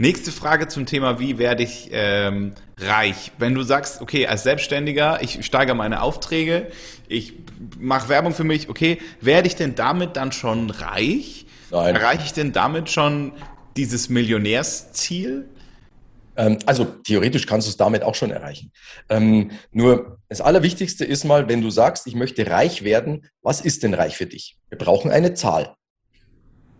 Nächste Frage zum Thema, wie werde ich ähm, reich? Wenn du sagst, okay, als Selbstständiger, ich steigere meine Aufträge, ich mache Werbung für mich, okay, werde ich denn damit dann schon reich? Nein. Erreiche ich denn damit schon dieses Millionärsziel? Ähm, also theoretisch kannst du es damit auch schon erreichen. Ähm, nur das Allerwichtigste ist mal, wenn du sagst, ich möchte reich werden, was ist denn reich für dich? Wir brauchen eine Zahl.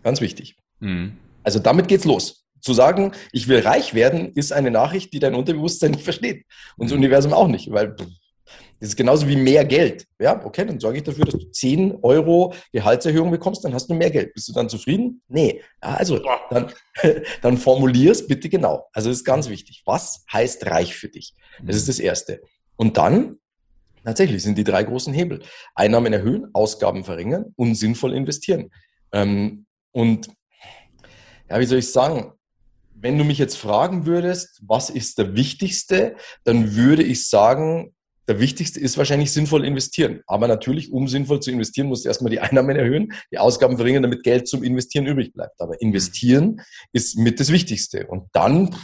Ganz wichtig. Mhm. Also damit geht's los zu sagen, ich will reich werden, ist eine Nachricht, die dein Unterbewusstsein nicht versteht. Und das mhm. Universum auch nicht, weil das ist genauso wie mehr Geld. Ja, okay, dann sorge ich dafür, dass du 10 Euro Gehaltserhöhung bekommst, dann hast du mehr Geld. Bist du dann zufrieden? Nee. Ja, also dann, dann formulier es bitte genau. Also das ist ganz wichtig. Was heißt reich für dich? Das ist mhm. das Erste. Und dann tatsächlich sind die drei großen Hebel. Einnahmen erhöhen, Ausgaben verringern und sinnvoll investieren. Ähm, und ja, wie soll ich sagen? Wenn du mich jetzt fragen würdest, was ist der wichtigste, dann würde ich sagen, der wichtigste ist wahrscheinlich sinnvoll investieren. Aber natürlich, um sinnvoll zu investieren, musst du erstmal die Einnahmen erhöhen, die Ausgaben verringern, damit Geld zum Investieren übrig bleibt. Aber investieren ist mit das Wichtigste. Und dann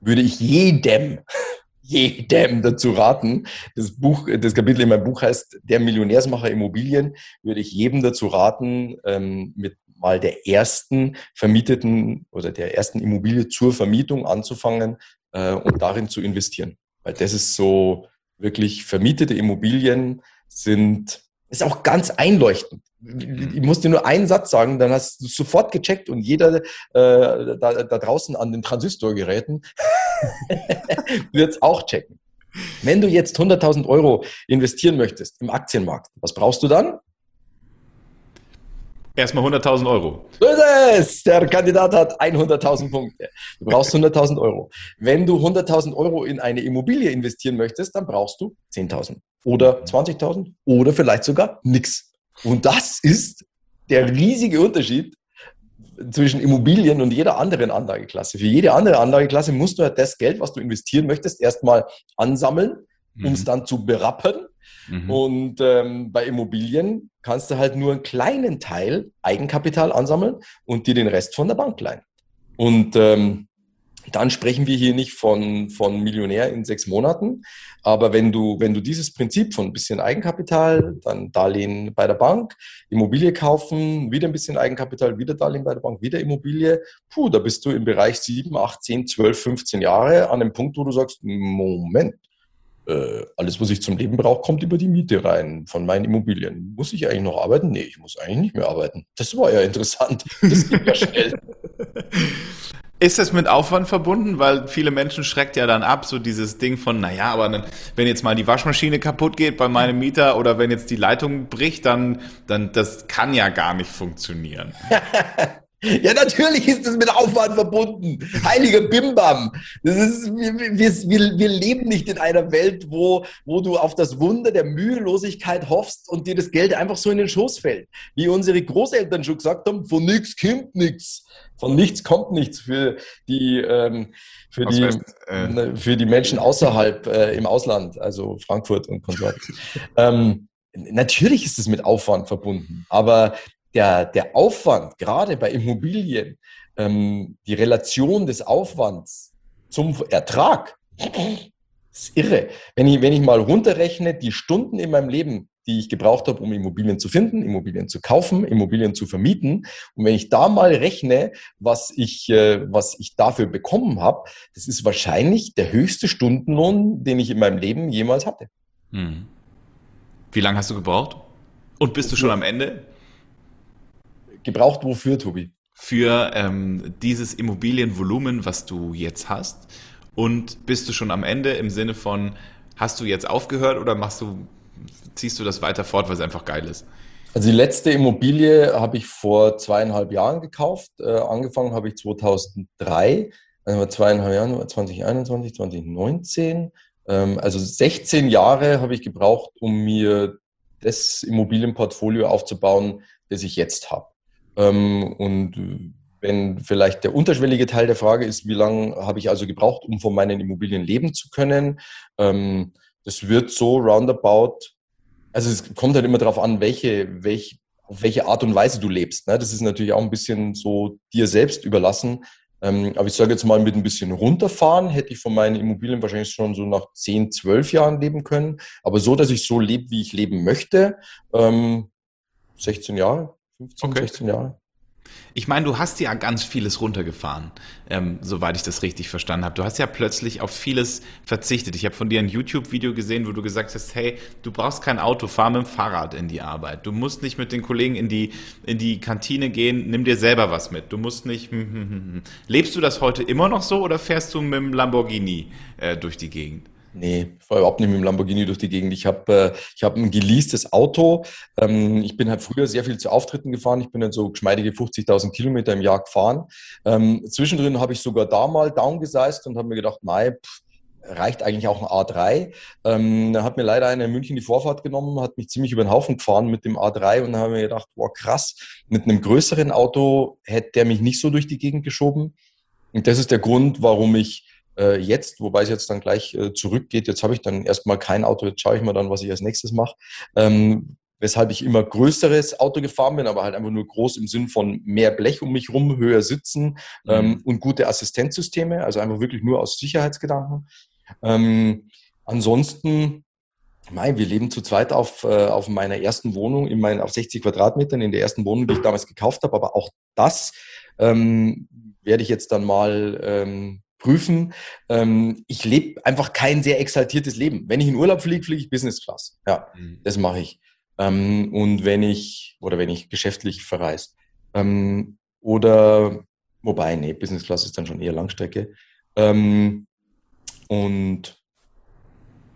würde ich jedem, jedem dazu raten, das Buch, das Kapitel in meinem Buch heißt Der Millionärsmacher Immobilien, würde ich jedem dazu raten, ähm, mit mal der ersten vermieteten oder der ersten Immobilie zur Vermietung anzufangen äh, und darin zu investieren. Weil das ist so wirklich vermietete Immobilien sind, ist auch ganz einleuchtend. Ich muss dir nur einen Satz sagen, dann hast du sofort gecheckt und jeder äh, da, da draußen an den Transistorgeräten wird es auch checken. Wenn du jetzt 100.000 Euro investieren möchtest im Aktienmarkt, was brauchst du dann? Erstmal 100.000 Euro. So ist es. Der Kandidat hat 100.000 Punkte. Du brauchst 100.000 Euro. Wenn du 100.000 Euro in eine Immobilie investieren möchtest, dann brauchst du 10.000 oder 20.000 oder vielleicht sogar nichts. Und das ist der riesige Unterschied zwischen Immobilien und jeder anderen Anlageklasse. Für jede andere Anlageklasse musst du halt das Geld, was du investieren möchtest, erstmal ansammeln, um es mhm. dann zu berappen Mhm. Und ähm, bei Immobilien kannst du halt nur einen kleinen Teil Eigenkapital ansammeln und dir den Rest von der Bank leihen. Und ähm, dann sprechen wir hier nicht von, von Millionär in sechs Monaten. Aber wenn du, wenn du dieses Prinzip von ein bisschen Eigenkapital, dann Darlehen bei der Bank, Immobilie kaufen, wieder ein bisschen Eigenkapital, wieder Darlehen bei der Bank, wieder Immobilie, puh, da bist du im Bereich sieben, acht, zehn, zwölf, 15 Jahre an dem Punkt, wo du sagst, Moment, äh, alles, was ich zum Leben brauche, kommt über die Miete rein von meinen Immobilien. Muss ich eigentlich noch arbeiten? Nee, ich muss eigentlich nicht mehr arbeiten. Das war ja interessant. Das geht ja schnell. Ist das mit Aufwand verbunden? Weil viele Menschen schreckt ja dann ab, so dieses Ding von, naja, aber dann, wenn jetzt mal die Waschmaschine kaputt geht bei meinem Mieter oder wenn jetzt die Leitung bricht, dann, dann, das kann ja gar nicht funktionieren. Ja, natürlich ist es mit Aufwand verbunden. Heiliger Bimbam. Das ist, wir, wir, wir leben nicht in einer Welt, wo, wo du auf das Wunder der Mühelosigkeit hoffst und dir das Geld einfach so in den Schoß fällt. Wie unsere Großeltern schon gesagt haben, von nichts kommt nichts. Von nichts kommt nichts für die, ähm, für, die äh, ne, für die Menschen außerhalb äh, im Ausland, also Frankfurt und Konsort. ähm, natürlich ist es mit Aufwand verbunden, aber der, der Aufwand, gerade bei Immobilien, ähm, die Relation des Aufwands zum Ertrag, ist irre. Wenn ich, wenn ich mal runterrechne, die Stunden in meinem Leben, die ich gebraucht habe, um Immobilien zu finden, Immobilien zu kaufen, Immobilien zu vermieten. Und wenn ich da mal rechne, was ich, äh, was ich dafür bekommen habe, das ist wahrscheinlich der höchste Stundenlohn, den ich in meinem Leben jemals hatte. Hm. Wie lange hast du gebraucht? Und bist du schon am Ende? Gebraucht wofür, Tobi? für ähm, dieses Immobilienvolumen, was du jetzt hast? Und bist du schon am Ende im Sinne von, hast du jetzt aufgehört oder machst du, ziehst du das weiter fort, weil es einfach geil ist? Also die letzte Immobilie habe ich vor zweieinhalb Jahren gekauft. Äh, angefangen habe ich 2003, also zweieinhalb Jahren, 2021, 2019. Ähm, also 16 Jahre habe ich gebraucht, um mir das Immobilienportfolio aufzubauen, das ich jetzt habe. Ähm, und wenn vielleicht der unterschwellige Teil der Frage ist, wie lange habe ich also gebraucht, um von meinen Immobilien leben zu können, ähm, das wird so roundabout also es kommt halt immer darauf an, welche, welche, auf welche Art und Weise du lebst. Ne? Das ist natürlich auch ein bisschen so dir selbst überlassen. Ähm, aber ich sage jetzt mal, mit ein bisschen runterfahren hätte ich von meinen Immobilien wahrscheinlich schon so nach 10, 12 Jahren leben können. Aber so, dass ich so lebe, wie ich leben möchte, ähm, 16 Jahre, 15, okay. 16 Jahre. Ich meine, du hast ja ganz vieles runtergefahren, ähm, soweit ich das richtig verstanden habe. Du hast ja plötzlich auf vieles verzichtet. Ich habe von dir ein YouTube-Video gesehen, wo du gesagt hast, hey, du brauchst kein Auto, fahr mit dem Fahrrad in die Arbeit. Du musst nicht mit den Kollegen in die, in die Kantine gehen, nimm dir selber was mit. Du musst nicht... Hm, hm, hm, hm. Lebst du das heute immer noch so oder fährst du mit dem Lamborghini äh, durch die Gegend? Nee, ich fahre überhaupt nicht mit dem Lamborghini durch die Gegend. Ich habe äh, ich hab ein geleastes Auto. Ähm, ich bin halt früher sehr viel zu Auftritten gefahren. Ich bin dann so geschmeidige 50.000 Kilometer im Jahr gefahren. Ähm, zwischendrin habe ich sogar da mal downgesized und habe mir gedacht, nein, reicht eigentlich auch ein A3. Ähm, da hat mir leider einer in München die Vorfahrt genommen, hat mich ziemlich über den Haufen gefahren mit dem A3 und da habe ich mir gedacht, wow, krass, mit einem größeren Auto hätte der mich nicht so durch die Gegend geschoben. Und das ist der Grund, warum ich äh, jetzt, wobei es jetzt dann gleich äh, zurückgeht. Jetzt habe ich dann erstmal kein Auto, jetzt schaue ich mal dann, was ich als nächstes mache. Ähm, weshalb ich immer größeres Auto gefahren bin, aber halt einfach nur groß im Sinn von mehr Blech um mich rum, höher sitzen mhm. ähm, und gute Assistenzsysteme, also einfach wirklich nur aus Sicherheitsgedanken. Ähm, ansonsten, Mei, wir leben zu zweit auf, äh, auf meiner ersten Wohnung, in meinen, auf 60 Quadratmetern, in der ersten Wohnung, die ich damals gekauft habe, aber auch das ähm, werde ich jetzt dann mal ähm, prüfen. Ähm, ich lebe einfach kein sehr exaltiertes Leben. Wenn ich in Urlaub fliege, fliege ich Business Class. Ja, mhm. das mache ich. Ähm, und wenn ich, oder wenn ich geschäftlich verreise. Ähm, oder, wobei, nee, Business Class ist dann schon eher Langstrecke. Ähm, und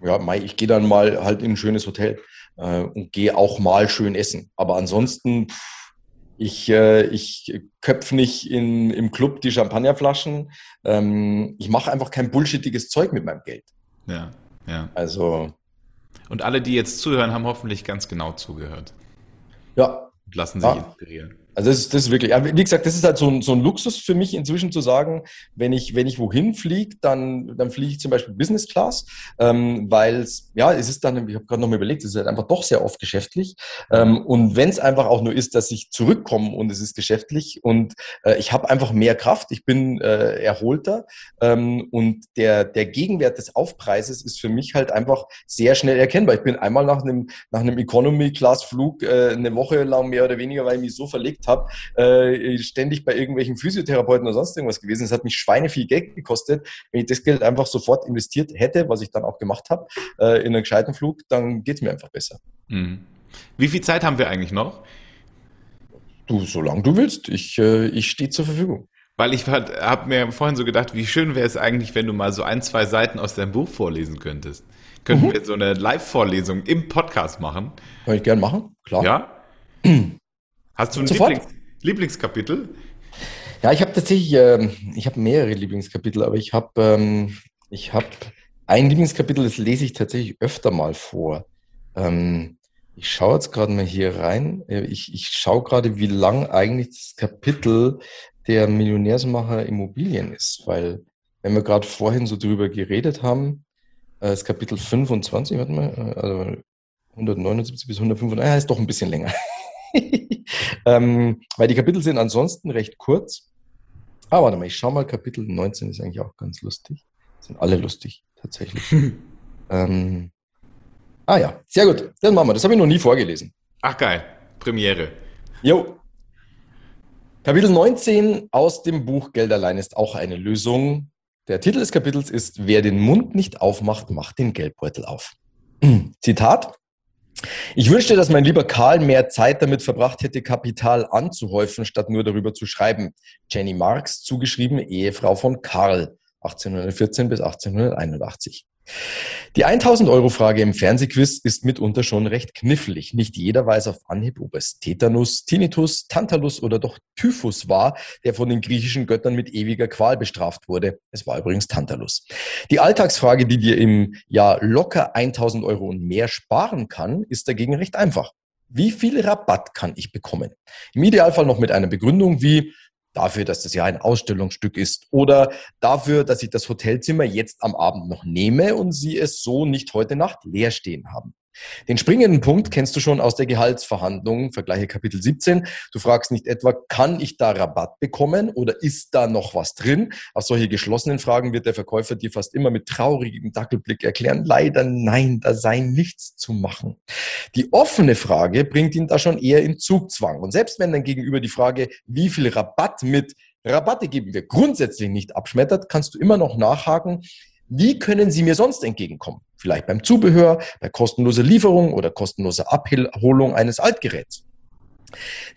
ja, Mai, ich gehe dann mal halt in ein schönes Hotel äh, und gehe auch mal schön essen. Aber ansonsten, pff, ich, äh, ich köpfe nicht in, im Club die Champagnerflaschen. Ähm, ich mache einfach kein bullshittiges Zeug mit meinem Geld. Ja, ja. Also. Und alle, die jetzt zuhören, haben hoffentlich ganz genau zugehört. Ja. Und lassen sich ja. inspirieren. Also das ist, das ist wirklich, wie gesagt, das ist halt so ein, so ein Luxus für mich inzwischen zu sagen, wenn ich, wenn ich wohin fliege, dann, dann fliege ich zum Beispiel Business Class, ähm, weil ja, es ist dann, ich habe gerade noch mal überlegt, es ist halt einfach doch sehr oft geschäftlich. Ähm, und wenn es einfach auch nur ist, dass ich zurückkomme und es ist geschäftlich und äh, ich habe einfach mehr Kraft, ich bin äh, erholter ähm, und der, der Gegenwert des Aufpreises ist für mich halt einfach sehr schnell erkennbar. Ich bin einmal nach einem, nach einem Economy-Class-Flug äh, eine Woche lang mehr oder weniger, weil ich mich so verlegt habe, äh, ständig bei irgendwelchen Physiotherapeuten oder sonst irgendwas gewesen. Es hat mich Schweine viel Geld gekostet. Wenn ich das Geld einfach sofort investiert hätte, was ich dann auch gemacht habe, äh, in einen gescheiten Flug, dann geht es mir einfach besser. Mhm. Wie viel Zeit haben wir eigentlich noch? Du, solange du willst. Ich, äh, ich stehe zur Verfügung. Weil ich habe mir vorhin so gedacht, wie schön wäre es eigentlich, wenn du mal so ein, zwei Seiten aus deinem Buch vorlesen könntest. Könnten mhm. wir so eine Live-Vorlesung im Podcast machen? Kann ich gern machen, klar. Ja? Hast du ein Lieblings Lieblingskapitel? Ja, ich habe tatsächlich, äh, ich habe mehrere Lieblingskapitel, aber ich habe ähm, ich habe ein Lieblingskapitel, das lese ich tatsächlich öfter mal vor. Ähm, ich schaue jetzt gerade mal hier rein. Äh, ich, ich schaue gerade, wie lang eigentlich das Kapitel der Millionärsmacher Immobilien ist, weil wenn wir gerade vorhin so drüber geredet haben, äh, das Kapitel 25, warte mal, äh, also 179 bis 195, ah, ist doch ein bisschen länger. ähm, weil die Kapitel sind ansonsten recht kurz. Aber warte mal, ich schau mal, Kapitel 19 ist eigentlich auch ganz lustig. Sind alle lustig, tatsächlich. ähm, ah ja, sehr gut. Dann machen wir. Das habe ich noch nie vorgelesen. Ach geil, Premiere. Jo. Kapitel 19 aus dem Buch Geld allein ist auch eine Lösung. Der Titel des Kapitels ist Wer den Mund nicht aufmacht, macht den Geldbeutel auf. Zitat. Ich wünschte, dass mein lieber Karl mehr Zeit damit verbracht hätte, Kapital anzuhäufen, statt nur darüber zu schreiben. Jenny Marx, zugeschrieben Ehefrau von Karl, 1814 bis 1881. Die 1000-Euro-Frage im Fernsehquiz ist mitunter schon recht knifflig. Nicht jeder weiß auf Anhieb, ob es Tetanus, Tinnitus, Tantalus oder doch Typhus war, der von den griechischen Göttern mit ewiger Qual bestraft wurde. Es war übrigens Tantalus. Die Alltagsfrage, die dir im Jahr locker 1000 Euro und mehr sparen kann, ist dagegen recht einfach. Wie viel Rabatt kann ich bekommen? Im Idealfall noch mit einer Begründung wie dafür, dass das ja ein Ausstellungsstück ist oder dafür, dass ich das Hotelzimmer jetzt am Abend noch nehme und Sie es so nicht heute Nacht leer stehen haben. Den springenden Punkt kennst du schon aus der Gehaltsverhandlung, vergleiche Kapitel 17. Du fragst nicht etwa, kann ich da Rabatt bekommen oder ist da noch was drin? Auf solche geschlossenen Fragen wird der Verkäufer dir fast immer mit traurigem Dackelblick erklären, leider nein, da sei nichts zu machen. Die offene Frage bringt ihn da schon eher in Zugzwang. Und selbst wenn dann gegenüber die Frage, wie viel Rabatt mit Rabatte geben wir grundsätzlich nicht abschmettert, kannst du immer noch nachhaken, wie können Sie mir sonst entgegenkommen? Vielleicht beim Zubehör, bei kostenloser Lieferung oder kostenloser Abholung eines Altgeräts.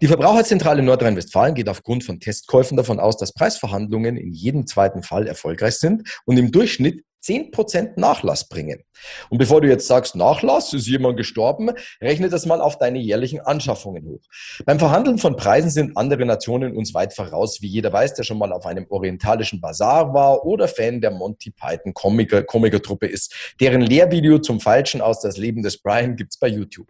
Die Verbraucherzentrale Nordrhein-Westfalen geht aufgrund von Testkäufen davon aus, dass Preisverhandlungen in jedem zweiten Fall erfolgreich sind und im Durchschnitt 10% Nachlass bringen. Und bevor du jetzt sagst, Nachlass, ist jemand gestorben, rechne das mal auf deine jährlichen Anschaffungen hoch. Beim Verhandeln von Preisen sind andere Nationen uns weit voraus, wie jeder weiß, der schon mal auf einem orientalischen Bazar war oder Fan der Monty Python Komiker, Komikertruppe ist. Deren Lehrvideo zum Falschen aus das Leben des Brian gibt's bei YouTube.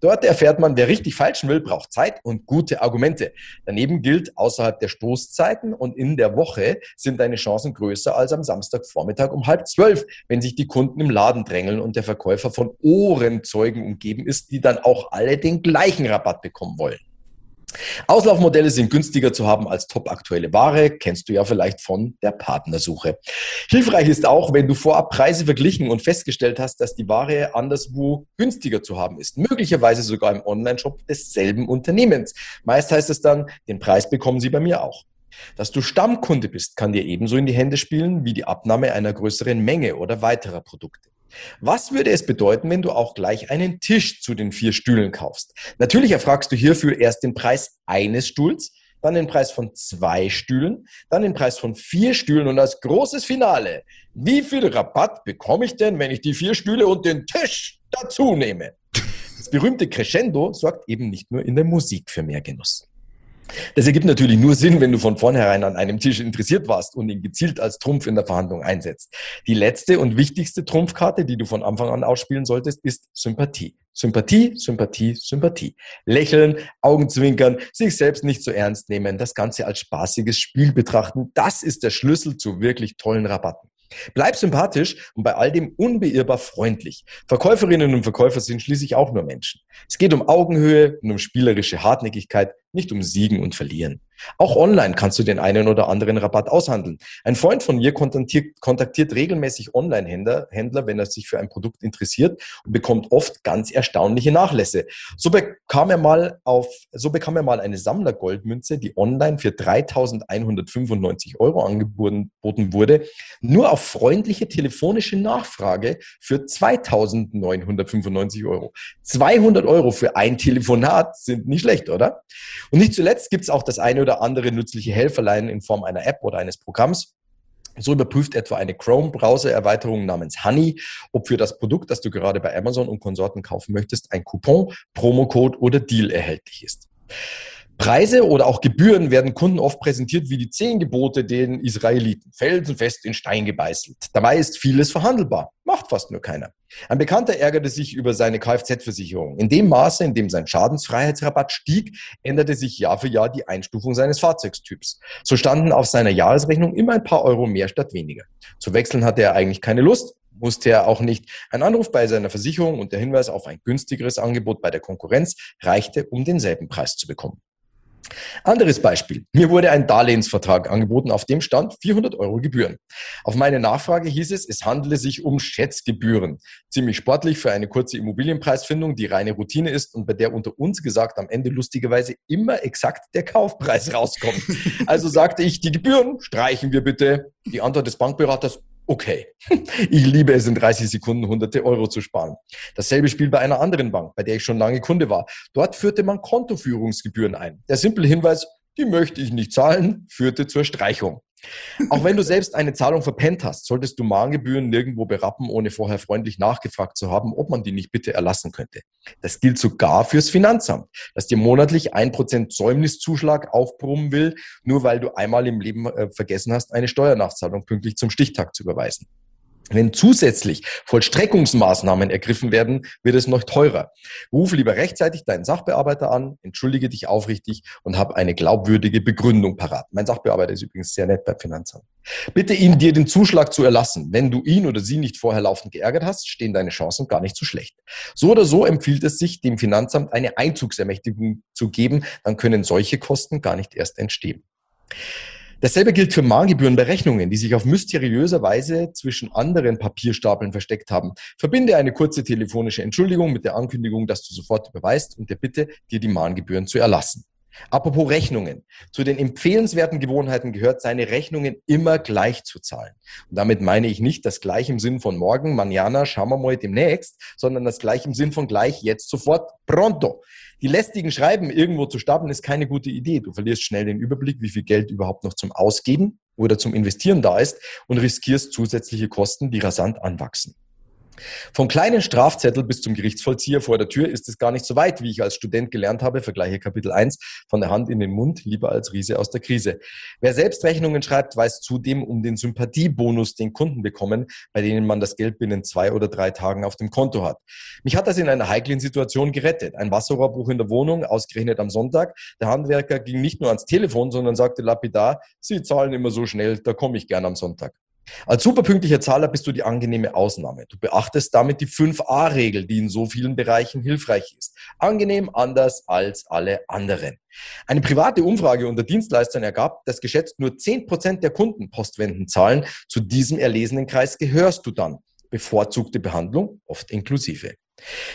Dort erfährt man, wer richtig falschen will, braucht Zeit und gute Argumente. Daneben gilt, außerhalb der Stoßzeiten und in der Woche sind deine Chancen größer als am Samstagvormittag um halb zwölf, wenn sich die Kunden im Laden drängeln und der Verkäufer von Ohrenzeugen umgeben ist, die dann auch alle den gleichen Rabatt bekommen wollen. Auslaufmodelle sind günstiger zu haben als topaktuelle Ware, kennst du ja vielleicht von der Partnersuche. Hilfreich ist auch, wenn du vorab Preise verglichen und festgestellt hast, dass die Ware anderswo günstiger zu haben ist, möglicherweise sogar im Onlineshop desselben Unternehmens. Meist heißt es dann, den Preis bekommen sie bei mir auch. Dass du Stammkunde bist, kann dir ebenso in die Hände spielen wie die Abnahme einer größeren Menge oder weiterer Produkte. Was würde es bedeuten, wenn du auch gleich einen Tisch zu den vier Stühlen kaufst? Natürlich erfragst du hierfür erst den Preis eines Stuhls, dann den Preis von zwei Stühlen, dann den Preis von vier Stühlen und als großes Finale, wie viel Rabatt bekomme ich denn, wenn ich die vier Stühle und den Tisch dazu nehme? Das berühmte Crescendo sorgt eben nicht nur in der Musik für mehr Genuss. Das ergibt natürlich nur Sinn, wenn du von vornherein an einem Tisch interessiert warst und ihn gezielt als Trumpf in der Verhandlung einsetzt. Die letzte und wichtigste Trumpfkarte, die du von Anfang an ausspielen solltest, ist Sympathie. Sympathie, Sympathie, Sympathie. Lächeln, Augenzwinkern, sich selbst nicht so ernst nehmen, das Ganze als spaßiges Spiel betrachten, das ist der Schlüssel zu wirklich tollen Rabatten. Bleib sympathisch und bei all dem unbeirrbar freundlich. Verkäuferinnen und Verkäufer sind schließlich auch nur Menschen. Es geht um Augenhöhe und um spielerische Hartnäckigkeit, nicht um Siegen und Verlieren. Auch online kannst du den einen oder anderen Rabatt aushandeln. Ein Freund von mir kontaktiert, kontaktiert regelmäßig Online-Händler, Händler, wenn er sich für ein Produkt interessiert und bekommt oft ganz erstaunliche Nachlässe. So bekam er mal auf, so bekam er mal eine Sammlergoldmünze, die online für 3.195 Euro angeboten wurde, nur auf freundliche telefonische Nachfrage für 2.995 Euro. 200 Euro für ein Telefonat sind nicht schlecht, oder? Und nicht zuletzt gibt es auch das eine oder andere nützliche Helferlein in Form einer App oder eines Programms. So überprüft etwa eine Chrome-Browser-Erweiterung namens Honey, ob für das Produkt, das du gerade bei Amazon und Konsorten kaufen möchtest, ein Coupon, Promocode oder Deal erhältlich ist. Preise oder auch Gebühren werden Kunden oft präsentiert wie die zehn Gebote den Israeliten, felsenfest in Stein gebeißelt. Dabei ist vieles verhandelbar, macht fast nur keiner. Ein Bekannter ärgerte sich über seine Kfz-Versicherung. In dem Maße, in dem sein Schadensfreiheitsrabatt stieg, änderte sich Jahr für Jahr die Einstufung seines Fahrzeugstyps. So standen auf seiner Jahresrechnung immer ein paar Euro mehr statt weniger. Zu wechseln hatte er eigentlich keine Lust, musste er auch nicht. Ein Anruf bei seiner Versicherung und der Hinweis auf ein günstigeres Angebot bei der Konkurrenz reichte, um denselben Preis zu bekommen. Anderes Beispiel. Mir wurde ein Darlehensvertrag angeboten, auf dem stand 400 Euro Gebühren. Auf meine Nachfrage hieß es, es handele sich um Schätzgebühren. Ziemlich sportlich für eine kurze Immobilienpreisfindung, die reine Routine ist und bei der unter uns gesagt am Ende lustigerweise immer exakt der Kaufpreis rauskommt. Also sagte ich, die Gebühren streichen wir bitte. Die Antwort des Bankberaters, Okay, ich liebe es, in 30 Sekunden hunderte Euro zu sparen. Dasselbe Spiel bei einer anderen Bank, bei der ich schon lange Kunde war. Dort führte man Kontoführungsgebühren ein. Der simple Hinweis, die möchte ich nicht zahlen, führte zur Streichung. Auch wenn du selbst eine Zahlung verpennt hast, solltest du Mahngebühren nirgendwo berappen, ohne vorher freundlich nachgefragt zu haben, ob man die nicht bitte erlassen könnte. Das gilt sogar fürs Finanzamt, das dir monatlich ein Prozent Säumniszuschlag aufbrummen will, nur weil du einmal im Leben äh, vergessen hast, eine Steuernachzahlung pünktlich zum Stichtag zu überweisen. Wenn zusätzlich Vollstreckungsmaßnahmen ergriffen werden, wird es noch teurer. Ruf lieber rechtzeitig deinen Sachbearbeiter an, entschuldige dich aufrichtig und hab eine glaubwürdige Begründung parat. Mein Sachbearbeiter ist übrigens sehr nett beim Finanzamt. Bitte ihn, dir den Zuschlag zu erlassen. Wenn du ihn oder sie nicht vorher laufend geärgert hast, stehen deine Chancen gar nicht so schlecht. So oder so empfiehlt es sich, dem Finanzamt eine Einzugsermächtigung zu geben, dann können solche Kosten gar nicht erst entstehen. Dasselbe gilt für Mahngebührenberechnungen, die sich auf mysteriöser Weise zwischen anderen Papierstapeln versteckt haben. Verbinde eine kurze telefonische Entschuldigung mit der Ankündigung, dass du sofort überweist und der Bitte, dir die Mahngebühren zu erlassen. Apropos Rechnungen. Zu den empfehlenswerten Gewohnheiten gehört, seine Rechnungen immer gleich zu zahlen. Und damit meine ich nicht das gleich im Sinn von morgen, manana, schauen wir mal demnächst, sondern das gleich im Sinn von gleich, jetzt, sofort, pronto. Die lästigen Schreiben irgendwo zu stapeln ist keine gute Idee. Du verlierst schnell den Überblick, wie viel Geld überhaupt noch zum Ausgeben oder zum Investieren da ist und riskierst zusätzliche Kosten, die rasant anwachsen. Vom kleinen Strafzettel bis zum Gerichtsvollzieher vor der Tür ist es gar nicht so weit, wie ich als Student gelernt habe, vergleiche Kapitel 1, von der Hand in den Mund, lieber als Riese aus der Krise. Wer selbst Rechnungen schreibt, weiß zudem um den Sympathiebonus, den Kunden bekommen, bei denen man das Geld binnen zwei oder drei Tagen auf dem Konto hat. Mich hat das in einer heiklen Situation gerettet. Ein Wasserrohrbruch in der Wohnung, ausgerechnet am Sonntag. Der Handwerker ging nicht nur ans Telefon, sondern sagte lapidar, Sie zahlen immer so schnell, da komme ich gern am Sonntag. Als superpünktlicher Zahler bist du die angenehme Ausnahme. Du beachtest damit die 5a-Regel, die in so vielen Bereichen hilfreich ist. Angenehm anders als alle anderen. Eine private Umfrage unter Dienstleistern ergab, dass geschätzt nur 10% der Kunden Postwenden zahlen. Zu diesem erlesenen Kreis gehörst du dann. Bevorzugte Behandlung, oft inklusive.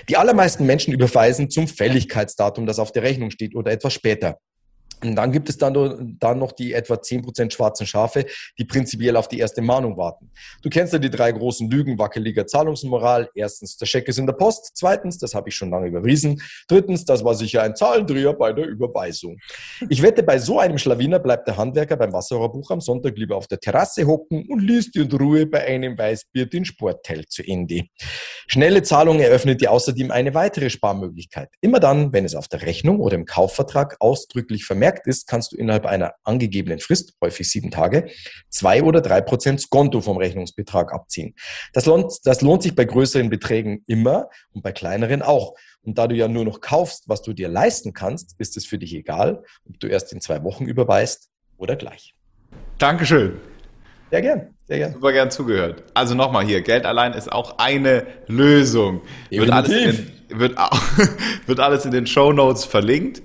Die allermeisten Menschen überweisen zum Fälligkeitsdatum, das auf der Rechnung steht oder etwas später. Und dann gibt es dann, dann noch die etwa zehn Prozent schwarzen Schafe, die prinzipiell auf die erste Mahnung warten. Du kennst ja die drei großen Lügen wackeliger Zahlungsmoral. Erstens, der Scheck ist in der Post. Zweitens, das habe ich schon lange überwiesen. Drittens, das war sicher ein Zahlendreher bei der Überweisung. Ich wette, bei so einem Schlawiner bleibt der Handwerker beim Wasserrohrbuch am Sonntag lieber auf der Terrasse hocken und liest in Ruhe bei einem Weißbier den Sportteil zu Ende. Schnelle Zahlung eröffnet dir außerdem eine weitere Sparmöglichkeit. Immer dann, wenn es auf der Rechnung oder im Kaufvertrag ausdrücklich vermerkt vermerkt ist, kannst du innerhalb einer angegebenen Frist, häufig sieben Tage, zwei oder drei Prozent Skonto vom Rechnungsbetrag abziehen. Das lohnt, das lohnt sich bei größeren Beträgen immer und bei kleineren auch. Und da du ja nur noch kaufst, was du dir leisten kannst, ist es für dich egal, ob du erst in zwei Wochen überweist oder gleich. Dankeschön. Sehr gern, sehr gern. Super gern zugehört. Also nochmal hier, Geld allein ist auch eine Lösung. Wird alles, in, wird, wird alles in den Show Notes verlinkt.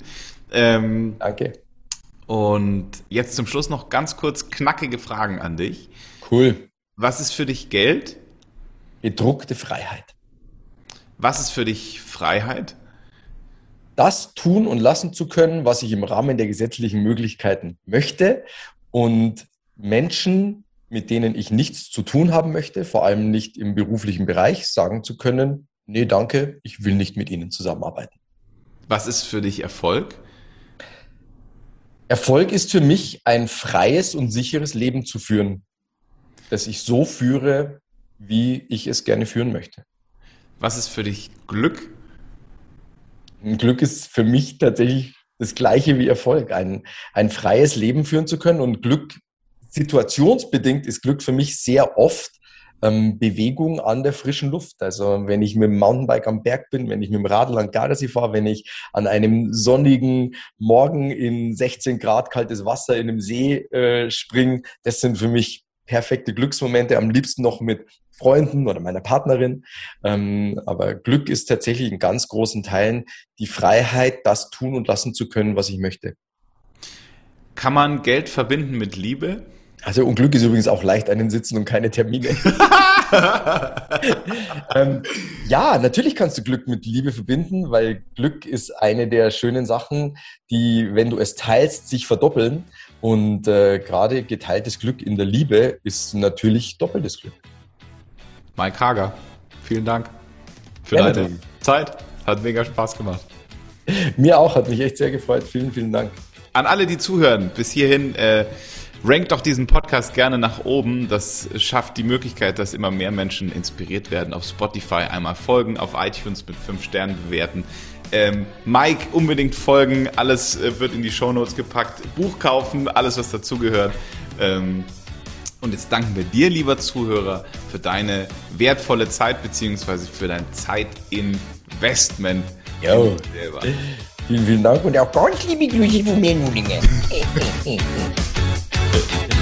Ähm, Danke. Und jetzt zum Schluss noch ganz kurz knackige Fragen an dich. Cool. Was ist für dich Geld? Gedruckte Freiheit. Was ist für dich Freiheit? Das tun und lassen zu können, was ich im Rahmen der gesetzlichen Möglichkeiten möchte und Menschen, mit denen ich nichts zu tun haben möchte, vor allem nicht im beruflichen Bereich, sagen zu können, nee, danke, ich will nicht mit ihnen zusammenarbeiten. Was ist für dich Erfolg? Erfolg ist für mich ein freies und sicheres Leben zu führen, das ich so führe, wie ich es gerne führen möchte. Was ist für dich Glück? Glück ist für mich tatsächlich das gleiche wie Erfolg, ein, ein freies Leben führen zu können. Und Glück, situationsbedingt ist Glück für mich sehr oft ähm, Bewegung an der frischen Luft. Also wenn ich mit dem Mountainbike am Berg bin, wenn ich mit dem Radl an Gardasee fahre, wenn ich an einem sonnigen Morgen in 16 Grad kaltes Wasser in einem See äh, springe, das sind für mich perfekte Glücksmomente, am liebsten noch mit Freunden oder meiner Partnerin. Ähm, aber Glück ist tatsächlich in ganz großen Teilen die Freiheit, das tun und lassen zu können, was ich möchte. Kann man Geld verbinden mit Liebe? Also Unglück ist übrigens auch leicht einen Sitzen und keine Termine. ähm, ja, natürlich kannst du Glück mit Liebe verbinden, weil Glück ist eine der schönen Sachen, die, wenn du es teilst, sich verdoppeln. Und äh, gerade geteiltes Glück in der Liebe ist natürlich doppeltes Glück. Mike Hager, vielen Dank für ja, deine Zeit. Hat mega Spaß gemacht. Mir auch, hat mich echt sehr gefreut. Vielen, vielen Dank. An alle, die zuhören, bis hierhin, äh, rankt doch diesen Podcast gerne nach oben. Das schafft die Möglichkeit, dass immer mehr Menschen inspiriert werden. Auf Spotify einmal folgen, auf iTunes mit fünf Sternen bewerten. Ähm, Mike unbedingt folgen, alles äh, wird in die Shownotes gepackt. Buch kaufen, alles was dazugehört. Ähm, und jetzt danken wir dir, lieber Zuhörer, für deine wertvolle Zeit beziehungsweise für dein Zeitinvestment. Jo. Vielen, vielen Dank und auch ganz liebe Grüße von mir, it.